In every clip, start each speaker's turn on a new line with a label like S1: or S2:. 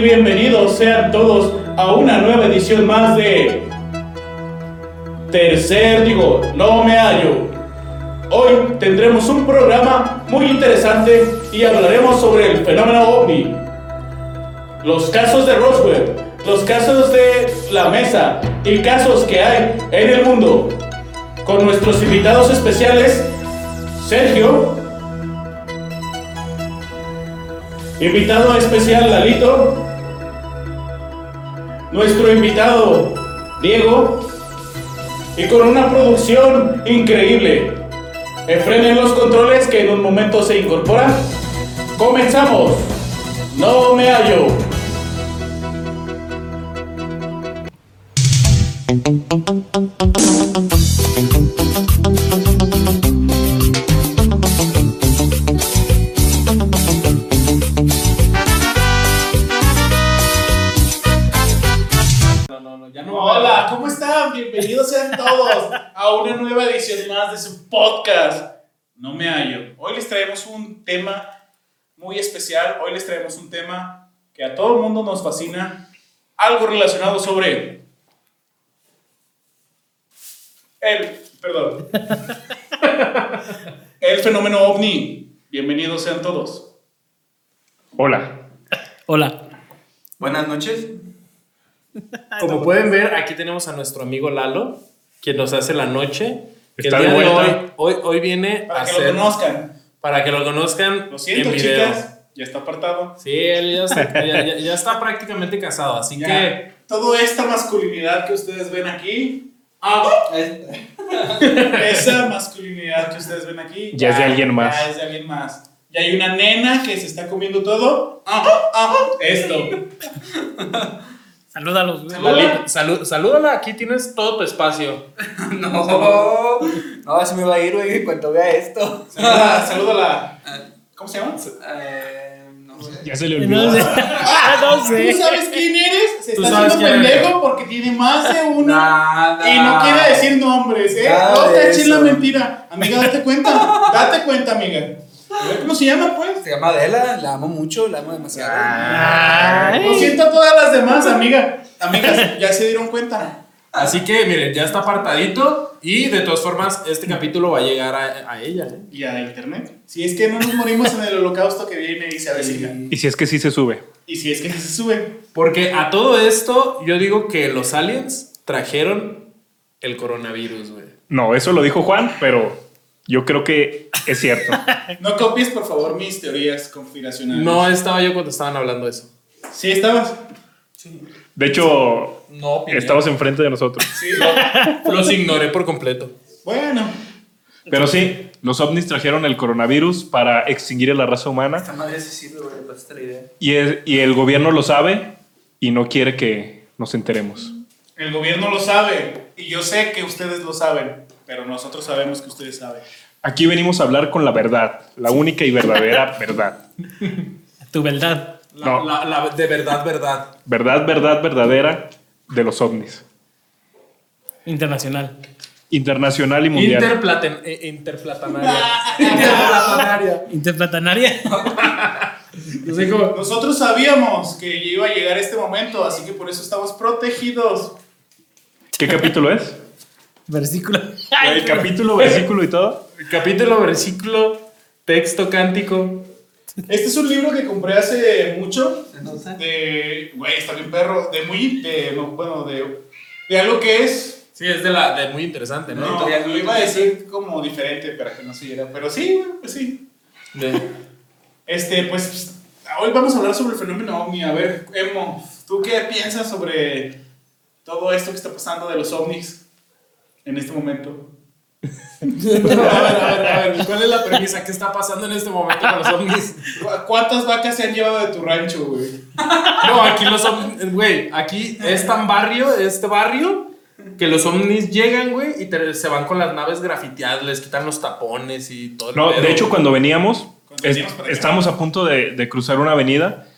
S1: bienvenidos sean todos a una nueva edición más de Tercer Digo, no me hallo. Hoy tendremos un programa muy interesante y hablaremos sobre el fenómeno ovni, los casos de Roswell, los casos de la mesa y casos que hay en el mundo. Con nuestros invitados especiales, Sergio, invitado especial Lalito, nuestro invitado Diego, y con una producción increíble. Enfrenen los controles que en un momento se incorporan. Comenzamos. No me hallo. Edición más de su podcast. No me hallo. Hoy les traemos un tema muy especial. Hoy les traemos un tema que a todo el mundo nos fascina. Algo relacionado sobre el, perdón, el fenómeno ovni. Bienvenidos sean todos.
S2: Hola.
S3: Hola.
S4: Buenas noches.
S3: Como pueden ver, aquí tenemos a nuestro amigo Lalo, quien nos hace la noche. Que
S2: Está
S3: el día de
S2: vuelta.
S3: hoy, hoy, hoy viene
S1: Para
S3: a
S1: que
S3: hacer-
S1: lo conozcan.
S3: para que lo conozcan
S1: Lo siento,
S3: en video.
S1: chicas. Ya está apartado.
S3: Sí, él ya está, ya- ya- ya está prácticamente casado, así
S1: Ya,
S3: que
S1: toda esta masculinidad que ustedes ven aquí, ah, esa masculinidad que ustedes ven aquí,
S2: Ya es de alguien más.
S1: Ya es de alguien más. Y hay una nena que se está comiendo todo. Ah, ah, esto.
S5: Salúdalos, güey.
S1: Salud.
S3: salud, salúdala, aquí tienes todo tu espacio.
S4: No, no, así me va a ir, güey, en cuanto vea esto.
S1: Saluda, salúdala. ¿Cómo se llama?
S4: Eh, no sé.
S2: Ya se le
S5: No
S2: olvidó.
S5: sé. no
S1: ¿Tú
S5: sé.
S1: sabes quién eres? Se
S3: Tú
S1: está haciendo
S3: eres.
S1: pendejo porque tiene más de uno.
S4: Nada.
S1: Y no quiere decir nombres, ¿eh?
S4: Nada
S1: no te eches la mentira. Amiga, date cuenta. Date cuenta, amiga. Cómo se llama, pues.
S4: Se llama Adela, la amo mucho, la amo demasiado.
S5: Ay.
S1: Lo siento a todas las demás, amiga. Amigas, ya se dieron cuenta.
S3: Así que, miren, ya está apartadito y de todas formas, este capítulo va a llegar a, a ella. ¿eh?
S1: Y a internet. Si es que no nos morimos en el holocausto que viene y se avecina.
S2: Y si es que sí se sube.
S1: Y si es que sí se sube.
S3: Porque a todo esto, yo digo que los aliens trajeron el coronavirus, güey.
S2: No, eso lo dijo Juan, pero yo creo que es cierto.
S1: No copies, por favor, mis teorías conspiracionales.
S3: No estaba yo cuando estaban hablando de eso.
S1: Sí, estabas.
S2: De hecho,
S3: No,
S2: estabas enfrente de nosotros.
S1: Sí.
S3: Los ignoré por completo.
S1: Bueno.
S2: Pero sí, los ovnis trajeron el coronavirus para extinguir a la raza humana
S4: Esta madre sí sirve, güey, pasaste la idea.
S2: y, es- y el gobierno lo sabe y no quiere que nos enteremos.
S1: El gobierno lo sabe. Y yo sé que ustedes lo saben. Pero nosotros sabemos que ustedes saben.
S2: Aquí venimos a hablar con la verdad, la única y verdadera verdad.
S5: Tu verdad.
S3: La,
S2: No.
S3: la- la- de verdad, verdad.
S2: Verdad, verdad, verdadera de los ovnis.
S5: Internacional.
S2: Internacional y mundial.
S3: Interplaten, eh, interplatanaria. interplatanaria.
S5: Interplatanaria.
S1: Nosotros sabíamos que iba a llegar este momento, así que por eso estamos protegidos.
S2: ¿Qué capítulo es?
S5: Versículo.
S2: El capítulo, versículo y todo.
S3: Capítulo, versículo, texto, cántico.
S1: Este es un libro que compré hace mucho. De. Güey, está bien perro. De muy. De, no, bueno, de. De algo que es.
S3: Sí, es de, la, de muy interesante, ¿no?
S1: No, lo iba a decir como diferente para que no se oyera. Pero sí, güey, pues sí.
S3: De-
S1: Este, pues. Hoy vamos a hablar sobre el fenómeno ovni. A ver, Emo, ¿tú qué piensas sobre todo esto que está pasando de los ovnis en este momento?
S3: a ver, a ver, a ver, ¿cuál es la premisa? ¿Qué está pasando en este momento con los ovnis?
S1: ¿Cu- ¿Cuántas vacas se han llevado de tu rancho, güey?
S3: No, aquí los ovnis, güey, aquí es tan barrio, este barrio, que los ovnis llegan, güey, y te- se van con las naves grafiteadas, les quitan los tapones y todo.
S2: No,
S3: pedo,
S2: de hecho,
S3: güey.
S2: cuando veníamos,
S1: Cuando veníamos
S2: estábamos a punto de, de cruzar una avenida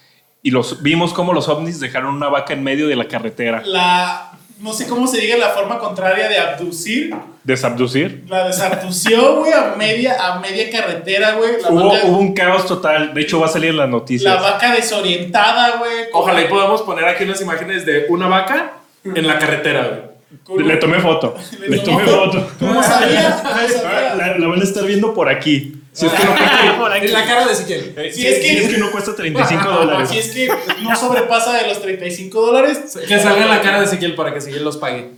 S2: y los vimos como los ovnis dejaron una vaca en medio de la carretera.
S1: La no sé cómo se diga la forma contraria de abducir.
S2: Desabducir.
S1: La desabdució, güey, a media, a media carretera, güey. La,
S2: Hubo,
S1: vaca-
S2: hubo un caos total. De hecho, va a salir en las
S1: la
S2: noticias.
S1: vaca desorientada, güey.
S3: Ojalá y podamos poner aquí unas imágenes de una vaca en la carretera, güey.
S2: Le tomé foto.
S1: Le
S2: tomé foto.
S1: ¿Cómo sabía? ¿Cómo sabía?
S2: La, la van a estar viendo por aquí. Si es que no,
S3: En la cara de Ezequiel.
S2: si
S1: Si es que-
S2: si es que no cuesta 35 dólares.
S1: Si es que no sobrepasa de los 35 dólares.
S3: Que salga en la cara de Ezequiel para que Ezequiel los pague.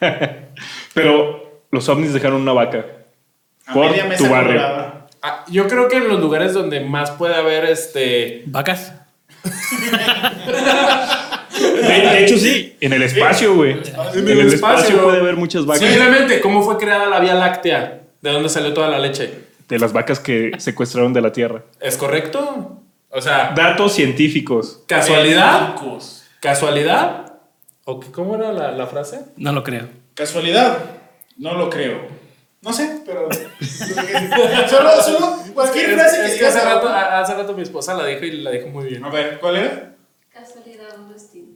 S2: Pero los ovnis dejaron una vaca.
S1: A
S2: Por
S1: media mesa
S2: tu barrio.
S3: Ah, yo creo que en los lugares donde más puede haber este.
S5: Vacas.
S2: De, de hecho, sí. En el espacio, güey. En el espacio puede haber muchas vacas.
S3: Simplemente, ¿cómo fue creada la Vía Láctea? ¿De dónde salió toda la leche?
S2: De las vacas que secuestraron de la Tierra.
S3: ¿Es correcto? O sea,
S2: Datos científicos.
S3: ¿casualidad? ¿Casualidad? ¿O qué- ¿Cómo era la, la frase?
S5: No lo creo.
S1: ¿Casualidad? No lo creo. No sé, pero. solo, solo cualquier
S3: Es,
S1: frase que
S3: es que hace rato, hace rato mi esposa la dijo y la dijo muy bien.
S1: A ver, ¿cuál era?
S6: Casualidad o destino.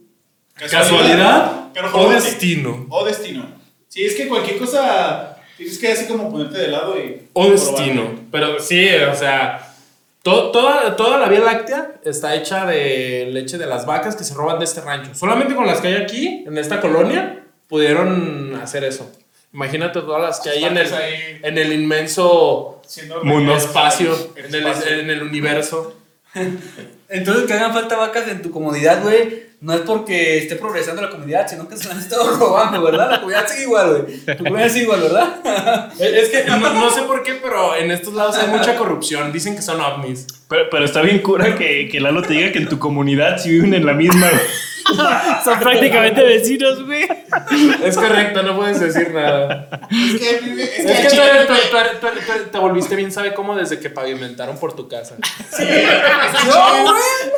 S3: ¿Casualidad
S1: Pero
S3: o destino?
S1: O destino. Sí, es que cualquier cosa tienes que así como ponerte de lado y.
S3: O
S1: probarlo.
S3: destino. Pero sí, o sea, to- toda, toda la Vía Láctea está hecha de leche de las vacas que se roban de este rancho. Solamente con las que hay aquí, en esta colonia, pudieron hacer eso. Imagínate todas las que hay en el,
S1: ahí.
S3: en el inmenso
S2: Mundo.
S3: espacio,
S1: El
S3: en el,
S1: espacio.
S3: en el universo.
S4: Entonces, que hagan falta vacas en tu comunidad, güey, no es porque esté progresando la comunidad, sino que se la han estado robando, ¿verdad? La comunidad sigue igual, güey. Tu comunidad sigue igual, ¿verdad?
S3: Es que no, no sé por qué, pero en estos lados hay mucha corrupción. Dicen que son ovnis.
S2: Pero, pero está bien cura que, que Lalo te diga que en tu comunidad sí viven en la misma.
S5: Son prácticamente vecinos, güey.
S3: Es correcto, no puedes decir nada.
S1: Es que, es
S3: Es
S1: que,
S3: tú- tú- te volviste bien, ¿sabe cómo? Desde que pavimentaron por tu casa.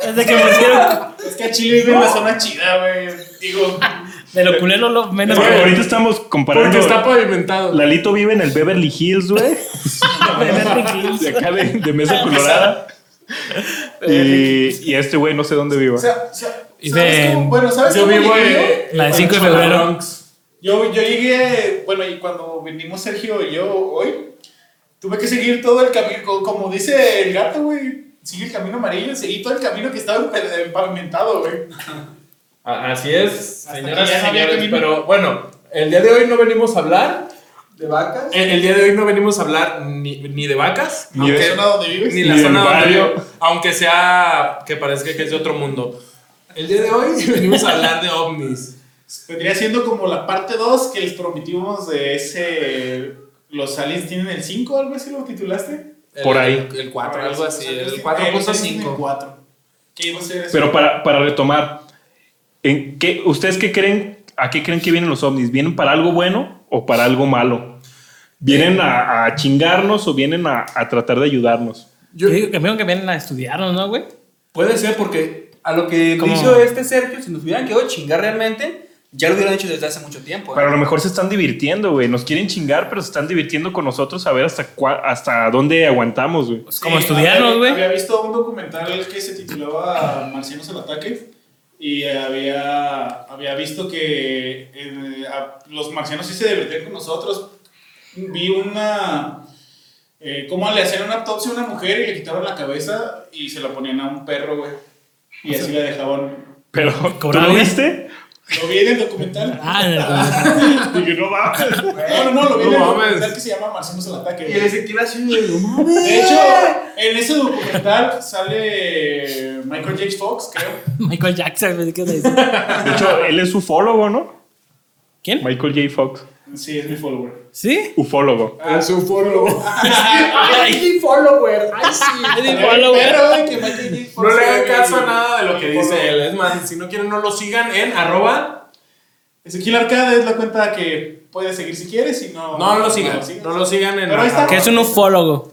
S5: Desde que me hicieron
S1: es que a Chile vive en la zona chida, güey. Digo,
S5: de lo culero lo menos
S2: Porque ahorita estamos comparando.
S3: Porque está pavimentado.
S2: Lalito vive en el Beverly Hills, güey. De acá de, de Mesa Colorada. Y, y este güey no sé dónde viva.
S1: o sea, o sea,
S5: Y
S1: ¿sabes
S5: ven,
S1: cómo? Bueno, ¿sabes
S3: Yo vivo en
S5: La de 5 de febrero.
S1: Yo, yo llegué, bueno, y cuando vinimos Sergio y yo hoy, tuve que seguir todo el camino, co- como dice el gato, güey, sigue el camino amarillo, seguí todo el camino que estaba pavimentado, güey.
S3: Así es,
S1: Hasta
S3: señoras y señores. Pero bueno, el día de hoy no venimos a hablar.
S4: ¿De vacas?
S3: El, el día de hoy no venimos a hablar ni, ni de vacas,
S2: Ni de-
S1: de zona donde vives.
S3: ni la
S2: Ni
S3: zona donde
S2: barrio.
S3: vivo, aunque sea que parezca que es de otro mundo. El día de hoy venimos a hablar de ovnis.
S1: Vendría siendo como la parte 2 que les prometimos de ese... Los aliens tienen el 5, algo así lo titulaste.
S3: El-
S2: Por ahí.
S3: El 4,
S1: Ahora,
S3: algo así, el
S1: tienen- eh, los aliens tienen
S3: 4.5.
S1: 4. ¿Qué iba a ser eso?
S2: Pero para, para retomar, ¿en qué, ¿ustedes qué creen? ¿A qué creen que vienen los ovnis? ¿Vienen para algo bueno o para algo malo? ¿Vienen a, a chingarnos o vienen a, a tratar de ayudarnos?
S5: Yo digo que vienen a estudiarnos, ¿no, güey?
S4: Puede ser porque a lo que
S5: ¿Cómo?
S4: hizo este Sergio, si nos hubieran quedado chingar realmente, ya lo hubieran hecho desde hace mucho tiempo. ¿eh?
S2: Pero a lo mejor se están divirtiendo, güey. Nos quieren chingar, pero se están divirtiendo con nosotros a ver hasta, cua- hasta dónde aguantamos, güey.
S5: Pues como estudiarnos,
S1: había-
S5: güey.
S1: Había visto un documental que se titulaba Marcianos al ataque y había, había visto que eh, a- los marcianos sí se divertían con nosotros. Vi una... Eh, cómo le hacían una autopsia a una mujer y le quitaban la cabeza y se la ponían a un perro, güey. Y así la dejaban.
S2: Pero, ¿tú
S5: ¿Cobraba
S2: lo viste?
S1: Lo vi en el documental.
S5: Ah, en el-
S2: Dije, no mames.
S1: No, no, no, lo vi en el
S3: mames.
S1: documental que se llama Marcianos al ataque.
S4: Y el Ezequiel así, no mames.
S1: De hecho, en ese documental sale Michael J. Fox, creo.
S5: Michael Jackson.
S2: De hecho, él es ufólogo, ¿no?
S5: ¿Quién?
S2: Michael J. Fox.
S1: Sí, es mi follower.
S5: ¿Sí?
S2: Ufólogo.
S3: Es un foro.
S5: Ay,
S3: follower. Ay, sí.
S5: es mi
S1: Pero,
S5: follower.
S3: No le hagan caso a nada de lo que dice él. Es más, si no quieren, no lo sigan en arroba.
S1: Ezequiel Arcade es la cuenta que puedes seguir si quieres y no.
S3: No lo sigan. No lo sigan en.
S1: Pero está.
S5: Que es un ufólogo.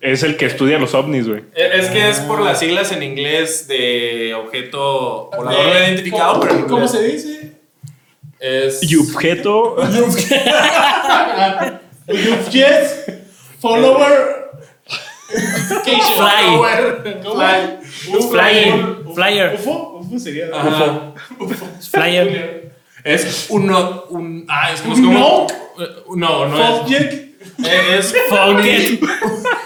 S2: Es el que estudia los ovnis, güey.
S3: Es que es por las siglas en inglés de objeto volador no
S1: Eh,
S3: identificado,
S1: ¿cómo-
S3: pero en
S1: ¿Cómo
S3: inglés.
S1: se dice?
S3: Es.
S2: Y objeto.
S1: Jet Follower.
S5: Fly.
S3: Follower.
S1: Ufo.
S5: Flyer. Flyer.
S1: UFO. UFO sería.
S3: Ajá.
S5: Flyer.
S3: Es un no. Un, ah, es que no. Eh, No, no es. Eh, Es.
S5: Fuck it.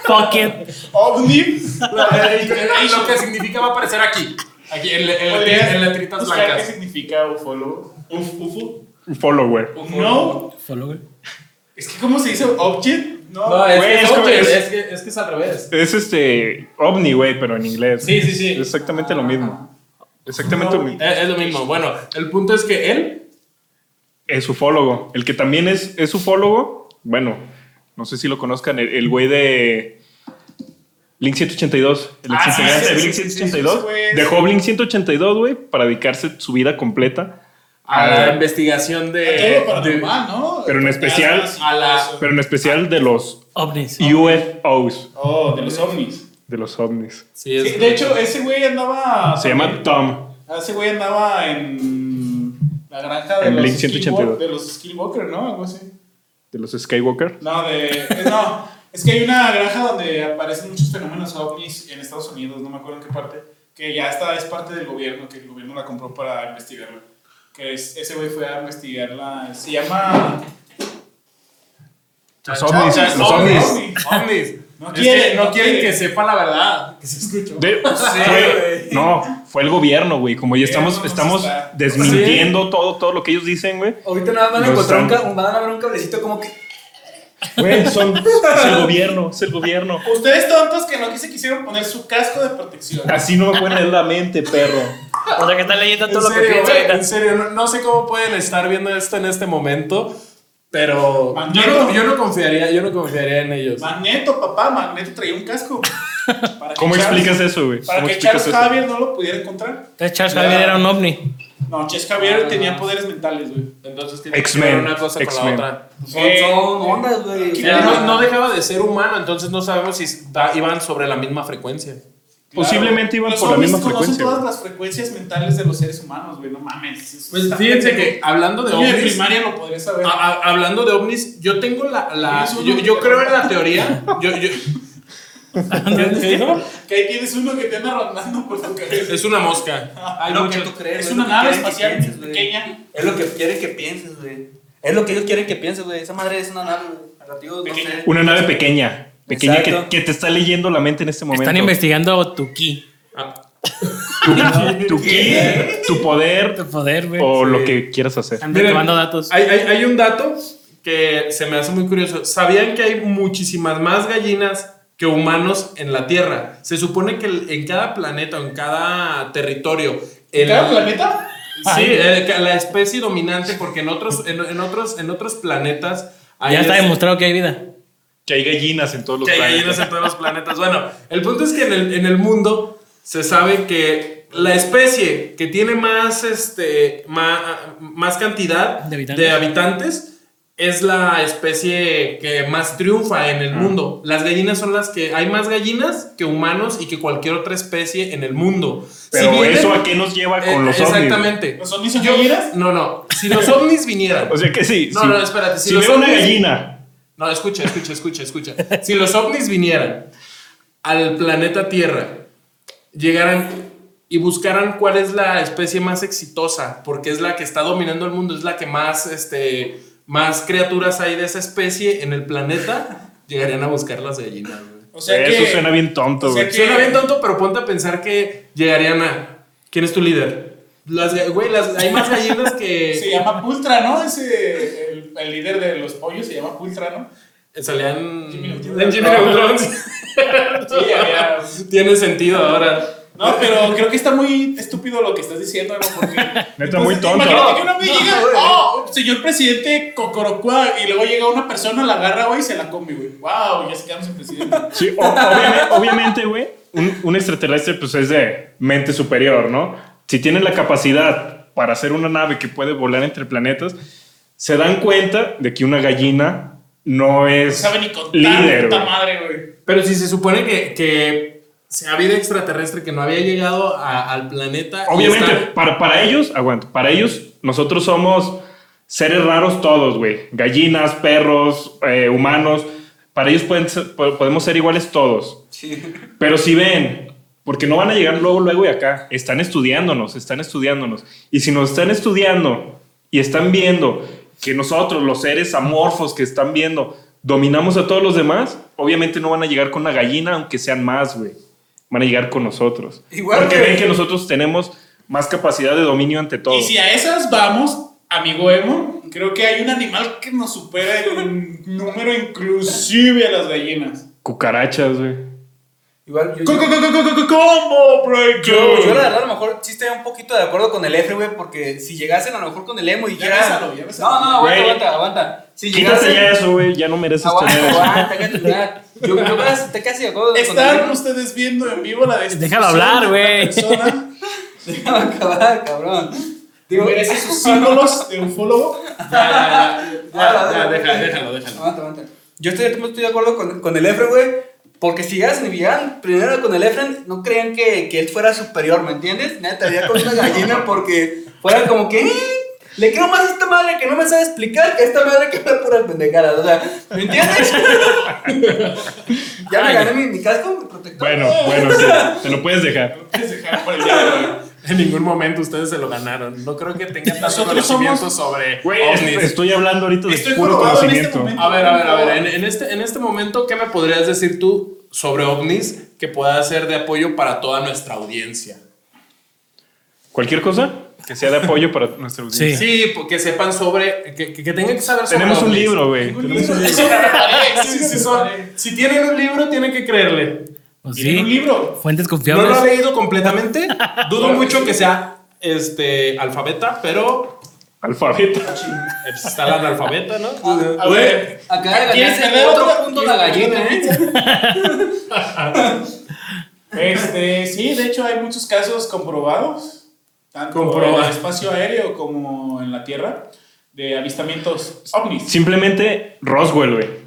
S5: Fuck it.
S1: ovni.
S3: Lo que significa va a aparecer aquí. Aquí, en, en,
S1: ¿Podrías
S3: en letritas
S1: buscar ¿Qué significa ufólogo? Uf, ufo.
S2: Un follower.
S1: No.
S5: Follow, güey.
S1: Es que, ¿cómo se dice? Object. No.
S3: No, es,
S2: Güey,
S3: que es, object,
S2: es-
S3: es que, es que es al revés.
S2: Es este ovni, güey, pero en inglés.
S3: Sí, sí, sí.
S2: Es exactamente lo mismo. Exactamente lo mismo.
S3: Es, es lo mismo. Bueno, el punto es que él.
S2: Es ufólogo. El que también es, es ufólogo, bueno, no sé si lo conozcan, el, el güey de Blink 182, el
S1: Ah, sí, sí,
S2: de Blink
S1: sí, sí, sí,
S2: 182,
S1: ese güey es-
S2: dejó Blink 182, güey, para dedicarse su vida completa
S3: A la investigación de.
S1: A todo
S3: de-
S1: ¿no?
S2: pero en especial-
S3: a la-
S2: pero en especial de los
S5: Ovnis.
S2: UFOs,
S1: Oh, de los ovnis.
S2: de los ovnis.
S3: Sí, es-
S1: Sí, de hecho, ese güey andaba.
S2: Se llama Tom.
S1: Ese güey andaba en la granja de
S2: En
S1: los
S2: Blink
S1: Skillwalker-
S2: 182.
S1: De los Skillwalker, ¿no? Algo así.
S2: De los Skywalker.
S1: No, de. No, es que hay una granja donde aparecen muchos fenómenos ovnis en Estados Unidos, no me acuerdo en qué parte, que ya está, es parte del gobierno, que el gobierno la compró para investigarla. Que es, ese güey fue a investigarla. Se llama.
S2: Los ovnis, los
S3: ovnis.
S2: ovnis.
S3: Ovnis.
S1: No
S3: Es
S1: quiere,
S3: que no
S1: no
S3: quieren
S1: quiere.
S3: que sepa la verdad. Que se escuchó.
S2: De- fue- no, fue el gobierno, güey. Como ya estamos, estamos desmintiendo todo, todo lo que ellos dicen, güey.
S4: Ahorita nada más van a encontrar un, van a ver un cablecito como que.
S2: Güey, son, es el gobierno, es el gobierno.
S1: Ustedes tontos que no se quisieron poner su casco de protección.
S2: Así no me pueden leer la mente, perro.
S5: O sea que está leyendo
S3: En
S5: todo lo que
S3: serio,
S5: piensa
S3: güey,
S5: ahorita.
S3: en serio, no, no sé cómo pueden estar viendo esto en este momento, pero yo no, yo no confiaría, yo no confiaría en ellos.
S1: Magneto, papá, Magneto traía un casco. Para
S2: ¿Cómo
S1: Charles-
S2: explicas eso, güey?
S1: Para
S2: ¿Cómo
S1: que Charles
S2: eso?
S1: Javier no lo pudiera encontrar.
S5: Entonces Charles Javier era un ovni.
S1: No, Charles Javier tenía poderes mentales, güey.
S3: Entonces tiene que ver una cosa con la
S2: X-Men.
S3: otra.
S4: Son,
S1: Eh,
S4: son ondas, güey. o
S1: ¿qué-
S4: sea,
S3: Él no, no dejaba de ser humano, entonces no sabemos si da- iban sobre la misma frecuencia.
S2: Posiblemente iban
S1: Los
S2: por la
S1: ovnis
S2: misma
S1: conocen
S2: frecuencia.
S1: todas las frecuencias mentales de los seres humanos, güey. No mames.
S3: Pues fíjense que hablando de
S1: Niño de
S3: ovnis,
S1: primaria lo podría saber.
S3: a- a- hablando de ovnis, yo tengo la, la- yo, yo creo en la teoría, yo, yo-.
S1: Que ahí tienes uno que te anda rondando por tu cabeza.
S3: es una mosca. Hay
S4: lo que tú crees.
S1: Es
S4: güey,
S1: una nave espacial
S4: pienses,
S1: pequeña.
S4: Es lo que quieren que pienses, güey. Es lo que ellos quieren que pienses, güey. Esa madre es una nave, güey.
S2: Una nave pequeña. Pequeña que, te está leyendo la mente en este momento.
S5: Están investigando tu ki,
S2: tu, tu ki, tu poder
S5: tu poder, güey.
S2: o
S3: Sí.
S2: lo que quieras hacer.
S5: Están
S3: Miren,
S5: recabando datos.
S3: Hay, hay, hay un dato que se me hace muy curioso. ¿Sabían que hay muchísimas más gallinas que humanos en la Tierra? Se supone que en cada planeta o en cada territorio. el-
S1: ¿Cada planeta?
S3: Sí, que la especie dominante, porque en otros, en, en otros, en otros planetas. hay
S5: Ya está
S3: es-
S5: demostrado que hay vida.
S2: Que hay gallinas en todos los
S3: que hay
S2: planetas.
S3: gallinas en todos los planetas. Bueno, el punto es que en el, en el mundo se sabe que la especie que tiene más, este, más, más cantidad
S5: De habitantes.
S3: de habitantes es la especie que más triunfa en el mundo. Las gallinas son las que hay más gallinas que humanos y que cualquier otra especie en el mundo.
S2: Pero
S3: Si vienen-
S2: eso a qué nos lleva con
S3: Eh,
S2: los ovnis.
S3: Exactamente.
S1: ¿Los ovnis son
S3: Yo-
S1: gallinas?
S3: No, no. Si los ovnis vinieran.
S2: O sea que sí.
S3: No,
S2: si-
S3: no, espérate, si
S2: Si,
S3: los
S2: veo una
S3: ovnis-
S2: gallina
S3: No, escucha, escucha, escucha, escucha. Si los ovnis vinieran al planeta Tierra, llegaran y buscaran cuál es la especie más exitosa, porque es la que está dominando el mundo, es la que más, este, más criaturas hay de esa especie en el planeta, llegarían a buscar las gallinas. güey.
S1: O sea
S2: Eso
S1: que.
S2: suena bien tonto,
S1: o sea
S2: güey.
S1: que-
S3: Suena bien tonto, pero ponte a pensar que llegarían a... ¿Quién es tu líder? Las, ga- güey, las, hay más gallinas que...
S1: Se llama Pultra, ¿no? Ese. El, líder de los pollos se llama Pultra, ¿no?
S3: Salían
S1: Jimmy Neutron.
S3: Jimmy Neutron.
S1: Sí, había.
S3: Tiene sentido ahora.
S1: No, pero creo que está muy estúpido lo que estás diciendo, ¿no? Porque.
S2: Neta, muy tonto.
S1: Imagínate que uno me
S4: No,
S1: llega, oh, señor presidente Cocorocua, y luego llega una persona, la agarra, güey, y se la come, güey. Wow, ya se quedamos sin presidente.
S2: Sí, o- obviamente, obviamente, güey, un, un extraterrestre pues es de mente superior, ¿no? Si tienen la capacidad para hacer una nave que puede volar entre planetas, se dan cuenta de que una gallina no
S1: No
S2: es
S1: sabe ni contar,
S2: líder.
S1: puta
S2: güey.
S1: madre, güey.
S3: Pero si se supone que, que se ha vida extraterrestre que no había llegado a- al planeta.
S2: Obviamente,
S3: está-
S2: para, para ellos, aguanto, para ellos nosotros somos seres raros todos, güey. Gallinas, perros, eh, humanos. Para ellos pueden ser- po- podemos ser iguales todos.
S4: Sí.
S2: Pero si ven, porque no van a llegar luego, luego y acá, están estudiándonos, están estudiándonos. Y si nos están estudiando y están viendo que nosotros, los seres amorfos que están viendo, dominamos a todos los demás, obviamente no van a llegar con una gallina, aunque sean más, güey. Van a llegar con nosotros.
S4: Igual,
S2: Porque
S4: güey.
S2: ven que nosotros tenemos más capacidad de dominio ante todo.
S1: Y si a esas vamos, amigo Emo, creo que hay un animal que nos supera en número inclusive a las gallinas.
S2: Cucarachas, güey.
S4: Igual, yo,
S1: Co-
S4: yo,
S1: co- co- co- co- Combo breaker.
S4: yo, yo la verdad a lo mejor sí estoy un poquito de acuerdo con el F, güey, porque si llegasen a lo mejor con el emo y
S1: Ya
S4: dijeran...
S1: bésalo, ya bésalo.
S4: No, no, aguanta,
S2: Güey.
S4: aguanta, aguanta. Si
S2: Quítate
S4: llegasen...
S2: ya eso, güey. Ya no mereces
S4: Aguanta,
S2: tener eso.
S4: aguanta, cállate, ya. Yo, yo casi- te casi de acuerdo con el
S1: Están
S4: emo.
S1: ustedes viendo en vivo la destrucción
S5: Déjalo hablar,
S1: de una
S5: güey.
S1: persona.
S4: Déjame acabar, cabrón. Digo,
S1: Merece sus símbolos de ufólogo.
S3: Ya, ya, ya,
S4: ah,
S3: deja-
S4: ah,
S3: déjalo, déjalo.
S4: Aguanta, aguanta. Yo estoy, estoy de acuerdo con, con el Efren, güey. Porque si llegasen y llegaran primero con el Efren, no creían que, que él fuera superior, ¿me entiendes? Nada, te haría con una gallina porque fuera como que. "Eh, Le quiero más a esta madre que no me sabe explicar que a esta madre que habla puras pendejadas. O sea, ¿me entiendes? ya me gané mi, mi casco, mi protector.
S2: Bueno, bueno, sí. Te lo puedes dejar.
S1: Puedes dejar por el día de hoy.
S3: En ningún momento ustedes se lo ganaron. No creo que tengan tanto
S1: Nosotros
S3: conocimiento
S1: somos-
S3: sobre
S2: Güey,
S3: ovnis.
S2: estoy hablando ahorita de
S1: Estoy
S2: puro
S1: este
S2: conocimiento.
S1: momento.
S3: A ver, a ver, a ver. En, en este, en este momento, ¿qué me podrías decir tú sobre ovnis que pueda ser de apoyo para toda nuestra audiencia?
S2: Cualquier cosa que sea de apoyo para nuestra audiencia.
S5: Sí.
S3: Sí, porque sepan sobre. Que, que, que tengan que saber sobre
S2: Tenemos un
S3: ovnis.
S2: libro, güey.
S3: Si tienen un libro, tienen que creerle.
S5: Pues
S1: un libro.
S5: Fuentes
S3: No lo
S5: confiables.
S3: he leído completamente. Dudo mucho que sea este alfabeta, pero
S2: Alfabeto.
S3: eh, pues, está la analfabeta, ¿no?
S1: A ver,
S4: Acaba de
S1: ¿Quieres
S4: ganarse
S1: tener
S4: otro punto la gallina, ¿eh?
S1: Este, sí, de hecho hay muchos casos comprobados, tanto en el espacio aéreo como en la tierra, de avistamientos ovnis.
S2: Simplemente Roswell, güey.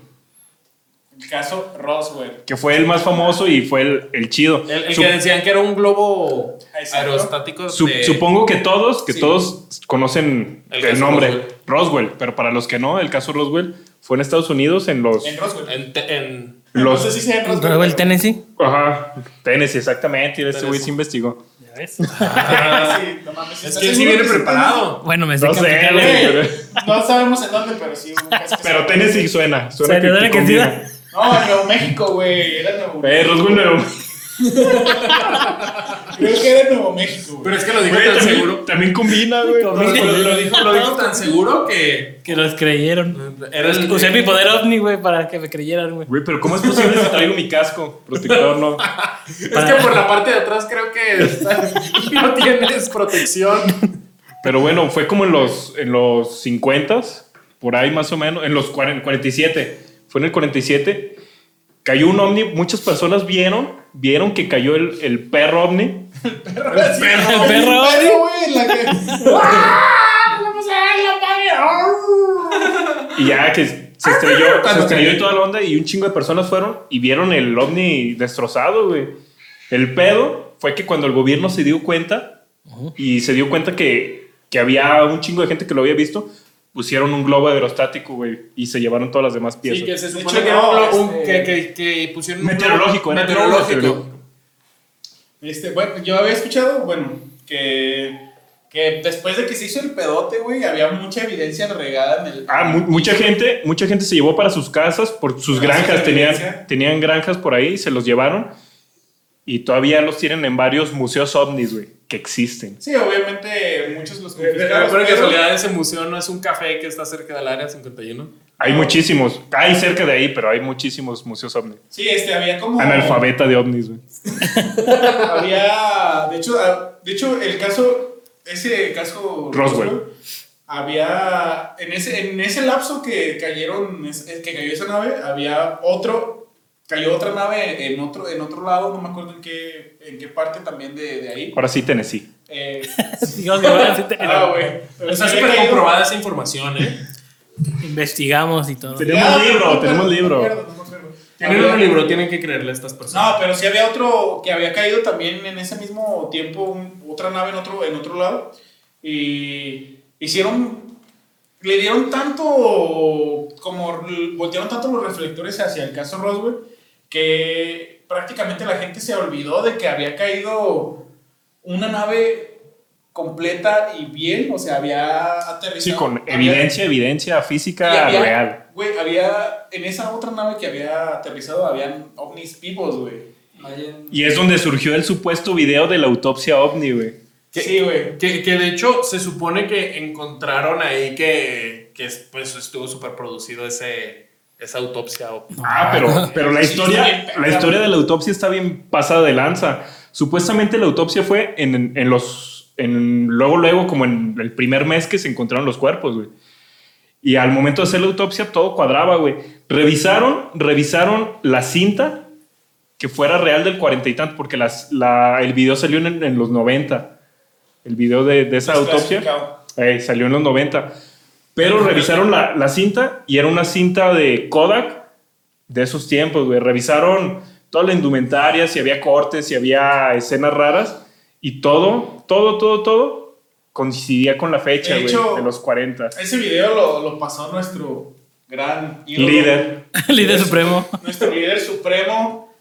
S1: El caso Roswell.
S2: Que fue el más famoso y fue el, el chido.
S3: El, el
S2: Sup-
S3: que decían que era un globo aerostático.
S2: Sup-
S3: de-
S2: Supongo que todos, que
S3: Sí.
S2: todos conocen
S3: El
S2: nombre,
S3: Roswell.
S2: Roswell. pero para los que no, el caso Roswell fue en Estados Unidos en los,
S1: En Roswell.
S3: En, te- en-
S2: los
S1: no sé si sea en Roswell. Pero-
S5: Tennessee.
S2: ajá, Tennessee, exactamente, y este güey se investigó.
S5: Ya ves.
S1: Ah, sí, no mames,
S3: es
S1: ¿estás
S3: que él sí
S1: seguro
S3: viene preparado.
S5: Bueno, me sé
S2: No sé, pero,
S1: No sabemos en dónde, pero sí. un caso que
S2: pero. Tennessee suena, suena
S5: Se
S2: que, que
S5: que.
S1: No, Nuevo México, güey. Era Nuevo
S2: Eh, Roswell Nuevo.
S1: Creo que era Nuevo México, güey.
S3: Pero es que lo dijo
S2: Güey,
S3: tan
S2: también,
S3: seguro.
S2: también combina, güey.
S3: Lo, lo dijo, lo dijo tan seguro que.
S5: Que los creyeron.
S3: Era el-
S5: Usé mi poder ovni, güey, para que me creyeran, güey.
S2: Güey, pero ¿cómo es posible si traigo mi casco? Protector, no.
S3: Es que por la parte de atrás creo que está- no tienes protección.
S2: Pero bueno, fue como en los, en los 50 por ahí más o menos, en los 40 47. Fue en el 47. Cayó un ovni, muchas personas vieron, vieron que cayó el, el perro ovni.
S1: El perro. El
S5: perro.
S1: ¡Ah! ¡Vamos a ver la pared!
S2: Y ya que se estrelló, se estrelló y toda la onda y un chingo de personas fueron y vieron el ovni destrozado, güey. El pedo fue que cuando el gobierno se dio cuenta y se dio cuenta que, que había un chingo de gente que lo había visto, pusieron un globo aerostático, güey, y se llevaron todas las demás piezas.
S3: Sí, que se supone que era un,
S1: no,
S3: un-
S1: este-
S3: que, que, que pusieron un
S2: Meteorológico,
S3: globo-
S2: era
S3: meteorológico.
S2: meteorológico.
S1: Este, bueno, yo había escuchado, bueno, que, que después de que se hizo el pedote, güey, había mucha evidencia regada en el.
S2: Ah, mu- mucha gente, mucha gente se llevó para sus casas, por sus granjas, tenían,
S1: evidencia.
S2: tenían granjas por ahí, se los llevaron y todavía los tienen en varios museos ovnis, güey, que existen.
S1: Sí, obviamente muchos los
S3: Pero
S1: confiscaron. pero-
S3: casualidad ese museo no es un café que está cerca del área 51.
S2: Hay muchísimos, hay cerca de ahí, pero hay muchísimos museos ovnis.
S1: Sí, este, había como.
S2: Analfabeta de ovnis, güey.
S1: Había, de hecho, ah, de hecho, el caso, ese caso
S2: Roswell.
S1: había, en ese, en ese lapso que cayeron, es- que cayó esa nave, había otro, cayó otra nave en otro, en otro lado, no me acuerdo en qué, en qué parte también de, de ahí.
S2: Ahora sí, Tennessee.
S1: Eh,
S5: bueno, sí te-
S1: ah, güey.
S3: Está súper comprobada esa información, ¿eh?
S5: Investigamos y todo.
S2: Tenemos
S1: Ya,
S2: libro,
S1: no
S2: tenemos libro.
S1: no.
S3: Tienen
S1: Había-
S3: un libro, tienen que creerle a estas personas.
S1: No, pero sí había otro que había caído también en ese mismo tiempo, un- otra nave en otro, en otro lado. Y hicieron, le dieron tanto, como voltearon tanto los reflectores hacia el caso Roswell, que prácticamente la gente se olvidó de que había caído una nave completa y bien, o sea, había aterrizado.
S2: Sí, con
S1: había-
S2: evidencia, evidencia física
S1: había-
S2: real.
S1: Güey, había, en esa otra nave que había aterrizado, habían ovnis vivos, güey.
S2: Y es donde surgió el supuesto video de la autopsia ovni, güey.
S3: ¿Qué?
S1: Sí, güey.
S3: Que, que de hecho se supone que encontraron ahí que, que pues estuvo súper producido ese, esa autopsia. o-
S2: Ah, pero, pero la historia, la historia de la autopsia está bien pasada de lanza. Supuestamente la autopsia fue en, en los. En, luego, luego, como en el primer mes que se encontraron los cuerpos, güey. Y al momento de hacer la autopsia, todo cuadraba, güey. Revisaron, revisaron la cinta que fuera real del cuarenta y tanto, porque las, la, el video salió en, en los 90. El video de, de esa autopsia. Eh, salió en los 90. Pero revisaron la, la cinta y era una cinta de Kodak de esos tiempos, güey. Revisaron toda la indumentaria, si había cortes, si había escenas raras y todo, todo, todo, todo coincidía con la fecha,
S1: De
S2: güey, de los 40.
S1: Ese video lo, lo pasó nuestro gran ídolo,
S2: Líder.
S5: Líder supremo.
S1: Nuestro líder supremo,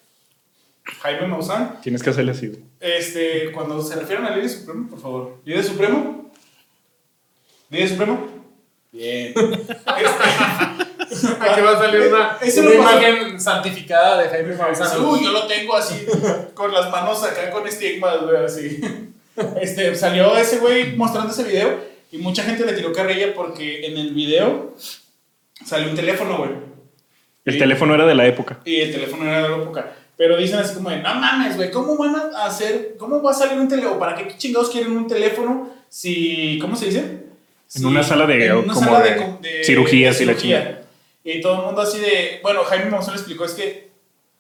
S1: Jaime Maussan.
S2: Tienes que hacerle así, güey.
S1: Este, cuando se refieren al líder supremo, por favor. ¿Líder supremo? ¿Líder supremo? Bien. Este,
S3: Aquí va a salir una,
S1: Ese
S3: una
S1: pasó-
S3: imagen santificada de Jaime Maussan.
S1: Uy, yo lo tengo así, con las manos acá con estigmas, güey, así. Este, salió ese güey mostrando ese video y mucha gente le tiró carrilla porque en el video salió un teléfono, güey.
S2: El teléfono era de la época.
S1: Y el teléfono era de la época. Pero dicen así como de, no mames, güey, ¿cómo van a hacer, cómo va a salir un teléfono? ¿Para qué chingados quieren un teléfono si, ¿cómo se dice? Si-
S2: una sala de-
S1: en una
S2: como
S1: sala
S2: de cirugías
S1: de
S2: y la chingada.
S1: Y todo el mundo así de, bueno, Jaime Monzón le explicó, es que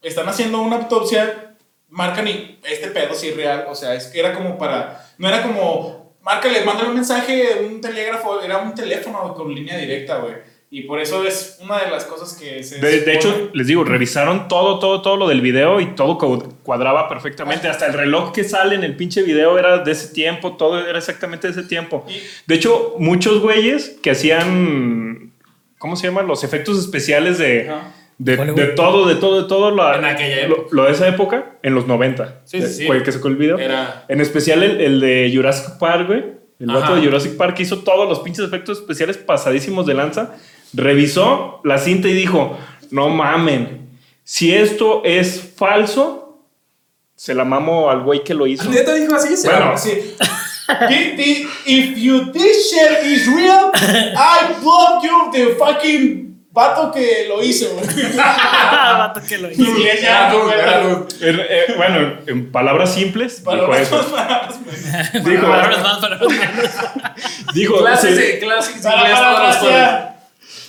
S1: están haciendo una autopsia, marcan y este pedo sí es real, o sea, es que era como para, no era como, márcale, mándale un mensaje, un telégrafo, era un teléfono con línea directa, güey. Y por eso es una de las cosas que se...
S2: De, de hecho, les digo, revisaron todo, todo, todo lo del video y todo cu- cuadraba perfectamente. Hasta el reloj que sale en el pinche video era de ese tiempo, todo era exactamente de ese tiempo.
S1: Y-
S2: De hecho, muchos güeyes que hacían, ¿cómo se llama? Los efectos especiales de,
S1: Ajá.
S2: de, todo, de todo, de todo. la-
S3: En aquella
S2: lo, lo de esa época, en los 90.
S3: Sí, sí, sí.
S2: Fue el que sacó el video.
S3: Era-
S2: En especial el, el de Jurassic Park, güey. El vato de Jurassic Park hizo todos los pinches efectos especiales pasadísimos de lanza. Revisó la cinta y dijo: No mamen, si esto es falso, se la mamo al güey que lo hizo.
S1: ¿Neta dijo así? Se
S2: Bueno.
S1: Sí. If you this shit is real, I block you the fucking vato que lo hizo.
S5: Vato que lo hizo.
S2: Er- eh, bueno, en palabras simples, dijo
S1: Palabras
S2: eso.
S1: más, palabras menos.
S2: Dijo,
S5: Palabras más, palabras menos.
S2: dijo,
S3: Clases clases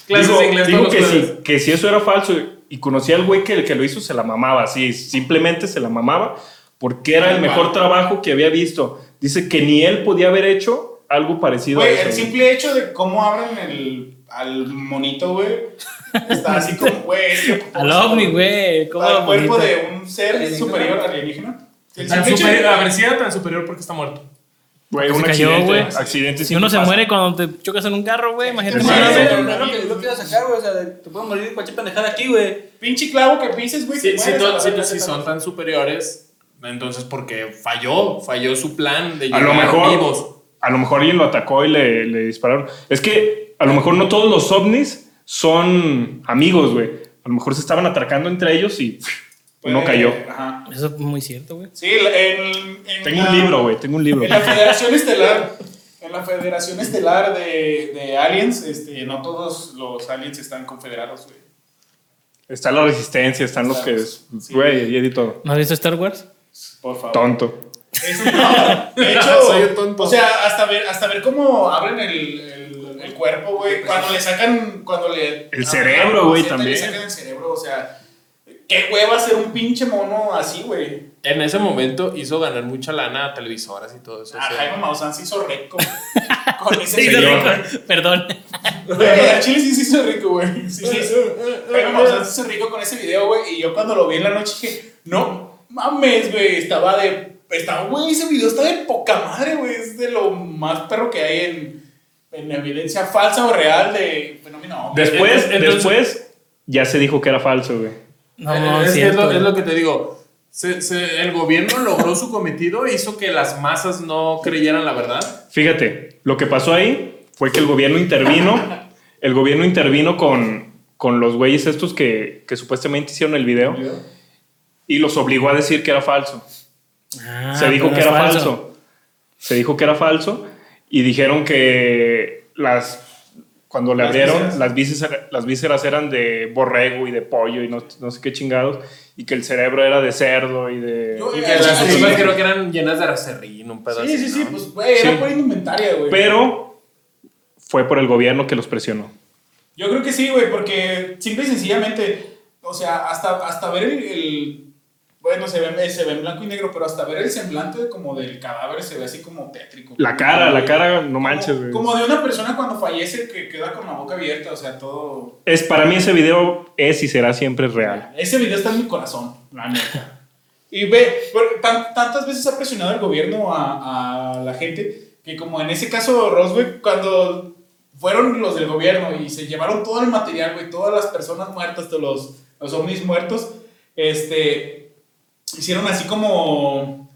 S3: Clases
S2: dijo,
S3: de inglés todos
S2: que, si, que si eso era falso y conocía al güey que, el que lo hizo, se la mamaba. Así, simplemente se la mamaba porque era el mejor trabajo que había visto. Dice que ni él podía haber hecho algo parecido a
S1: Güey,
S2: eso.
S1: el
S2: güey.
S1: simple hecho de cómo abren el, al monito, güey, está así como, güey.
S5: Al ovni, güey. ¿Cómo
S1: Al cuerpo
S5: bonito?
S1: de un ser
S4: Alienígena.
S1: superior alienígena. El
S3: Tan superior,
S1: de-
S3: a ver, si era tan superior porque está muerto.
S2: Güey,
S5: Se
S2: un
S5: cayó,
S2: accidente.
S5: güey.
S2: accidente
S5: Si uno se
S2: pasa.
S5: muere cuando te chocas en un carro, güey, imagínate.
S1: Sí.
S4: Es lo que, lo que iba a sacar, güey. O sea, te pueden morir de cualquier pendejada aquí, güey.
S1: Pinche clavo que pises, güey.
S3: Si, si,
S1: a
S3: si- son tan superiores, entonces porque falló, falló su plan de
S2: A
S3: llegar
S2: lo mejor,
S3: vivos.
S2: a lo mejor alguien lo atacó y le, le dispararon. Es que a lo mejor no todos los ovnis son amigos, güey. A lo mejor se estaban atracando entre ellos y
S1: Puede-
S2: cayó.
S1: Ajá.
S5: Eso es muy cierto, güey.
S1: Sí, en, en
S2: Tengo
S1: la-
S2: un libro, güey. Tengo un libro.
S1: En la Federación Estelar, en la Federación Estelar de, de Aliens, este, no todos los aliens están confederados, güey.
S2: Está la resistencia, están los que.
S1: Sí.
S2: Güey, y todo.
S5: ¿No has visto Star Wars?
S1: Por favor.
S2: Tonto.
S1: Este, no, de hecho,
S3: Soy un tonto.
S1: o sea, hasta ver, hasta ver cómo abren el, el, el cuerpo, güey, cuando le sacan, cuando le...
S2: El cerebro, güey, también.
S1: Le sacan el cerebro, o sea, qué hueva ser un pinche mono así, güey.
S3: En ese momento hizo ganar mucha lana a televisoras y todo eso. o
S1: A
S3: sea,
S1: Jaime Maussan se hizo rico con ese
S5: Sí,
S1: video.
S5: rico. Perdón.
S1: Güey, Chile sí se hizo rico, güey. Sí, sí, sí. Jaime Maussan se hizo rico con ese video, güey. Y yo cuando lo vi en la noche dije, no mames, güey. Estaba de. Estaba, güey, ese video está de poca madre, güey. Es de lo más perro que hay en, en evidencia falsa o real de fenómeno.
S2: Después,
S3: Entonces-
S2: después, ya se dijo que era falso, güey.
S5: No,
S3: Eh,
S5: no,
S3: es,
S5: es
S3: lo, es lo que te digo. Se- se- el gobierno logró su cometido, hizo que las masas no creyeran la verdad.
S2: Fíjate, lo que pasó ahí fue que el gobierno intervino, el gobierno intervino con, con los güeyes estos que, que supuestamente hicieron el video y los obligó a decir que era falso.
S5: Ah,
S2: se dijo que era falso. Se dijo que era falso y dijeron que las cuando le
S1: Las
S2: abrieron
S1: vísceras.
S2: las vísceras, las vísceras eran de borrego y de pollo y no, no sé qué chingados y que el cerebro era de cerdo y de
S1: Yo-
S3: Y
S1: Eh,
S3: que las
S1: sí, sí.
S3: creo que eran llenas de acerrín, un pedazo.
S1: Sí, sí, sí, pues, güey,
S2: Sí.
S1: era por indumentaria, güey.
S2: pero fue por el gobierno que los presionó.
S1: Yo creo que sí, güey, porque simple y sencillamente, o sea, hasta, hasta ver el, el- bueno, se ve, se ve en blanco y negro, pero hasta ver el semblante como del cadáver se ve así como tétrico.
S2: La cara, la cara, no manches, güey.
S1: Como de una persona cuando fallece que queda con la boca abierta, o sea, todo...
S2: Es para mí ese video es y será siempre real.
S1: Ese video está en mi corazón, la neta. Y ve, tantas veces ha presionado el gobierno a, a la gente que como en ese caso Roswell, cuando fueron los del gobierno y se llevaron todo el material, güey, todas las personas muertas, todos los, los ovnis muertos, este, hicieron así como,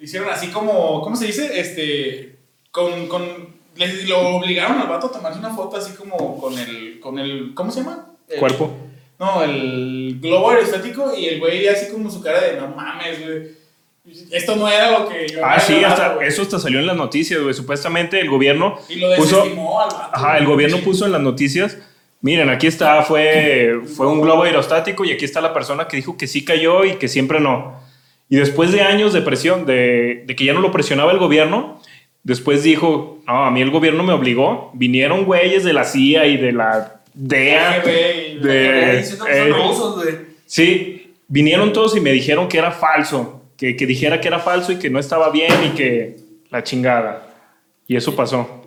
S1: hicieron así como, ¿cómo se dice? Este, con, con, les, lo obligaron al vato a tomarse una foto así como con el, con el, ¿cómo se llama? El-
S2: Cuerpo.
S1: no, el globo aerostático y el güey así como su cara de no mames, güey. Esto no era lo que yo
S2: Ah, sí, hasta,
S1: güey".
S2: eso hasta salió en las noticias, güey. Supuestamente el gobierno
S1: Y lo
S2: puso,
S1: al vato.
S2: ajá, el gobierno puso en las noticias, miren, aquí está, fue, fue un globo aerostático y aquí está la persona que dijo que sí cayó y que siempre no. Y después de años de presión, de, de que ya no lo presionaba el gobierno, después dijo, no, a mí el gobierno me obligó, vinieron güeyes de la CIA y de la DEA, de-
S4: son
S2: eh,
S4: rusos.
S2: Sí, vinieron todos y me dijeron que era falso, que, que dijera que era falso y que no estaba bien y que la chingada. Y eso pasó.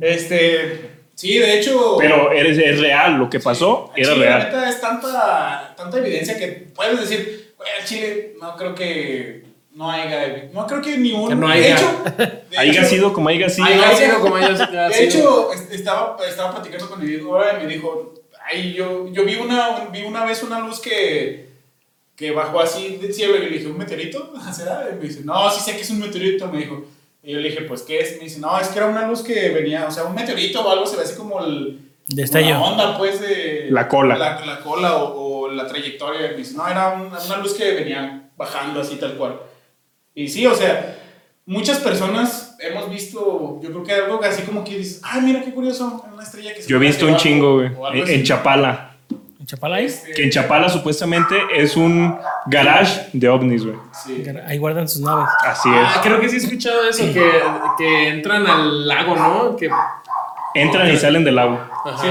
S1: Este, sí, de hecho.
S2: Pero es, es real, lo que pasó
S1: al
S2: era
S1: Chile, La
S2: real.
S1: neta es tanta, tanta evidencia que puedes decir, güey, al Chile no creo que no haya, no creo que ni un.
S3: Que no
S1: de
S3: haya.
S1: hecho, de
S2: Haya
S1: hecho-
S2: sido como haya sido.
S3: Haya sido como haya sido.
S1: De hecho, es- estaba, estaba platicando con mi hijo ahora y me dijo, ay, yo, yo vi, una, vi una vez una luz que, que bajó así del cielo y le dije, ¿un meteorito? ¿Será? Y me dice, no, sí sé que es un meteorito, me dijo. Y yo le dije, pues, ¿qué es? Me dice, no, es que era una luz que venía, o sea, un meteorito o algo, se ve así como el...
S5: Destello.
S1: La onda, pues, de...
S2: La cola.
S1: La, la cola o, o la trayectoria. Y me dice, no, era una, una luz que venía bajando así tal cual. Y sí, o sea, muchas personas hemos visto, yo creo que algo así como que dices, ay, mira qué curioso, una estrella que se
S2: Yo he visto un chingo, güey.
S1: abajo", o algo
S2: En, en Chapala.
S5: ¿En Chapala?
S1: Este,
S2: Que en Chapala supuestamente es un garage de ovnis, güey.
S1: sí.
S5: Ahí guardan sus naves.
S2: Así
S3: Ah,
S2: es.
S3: creo que sí he escuchado eso, que, que entran al lago, ¿no? Que,
S2: Entran y salen del
S3: ajá.
S1: Sí.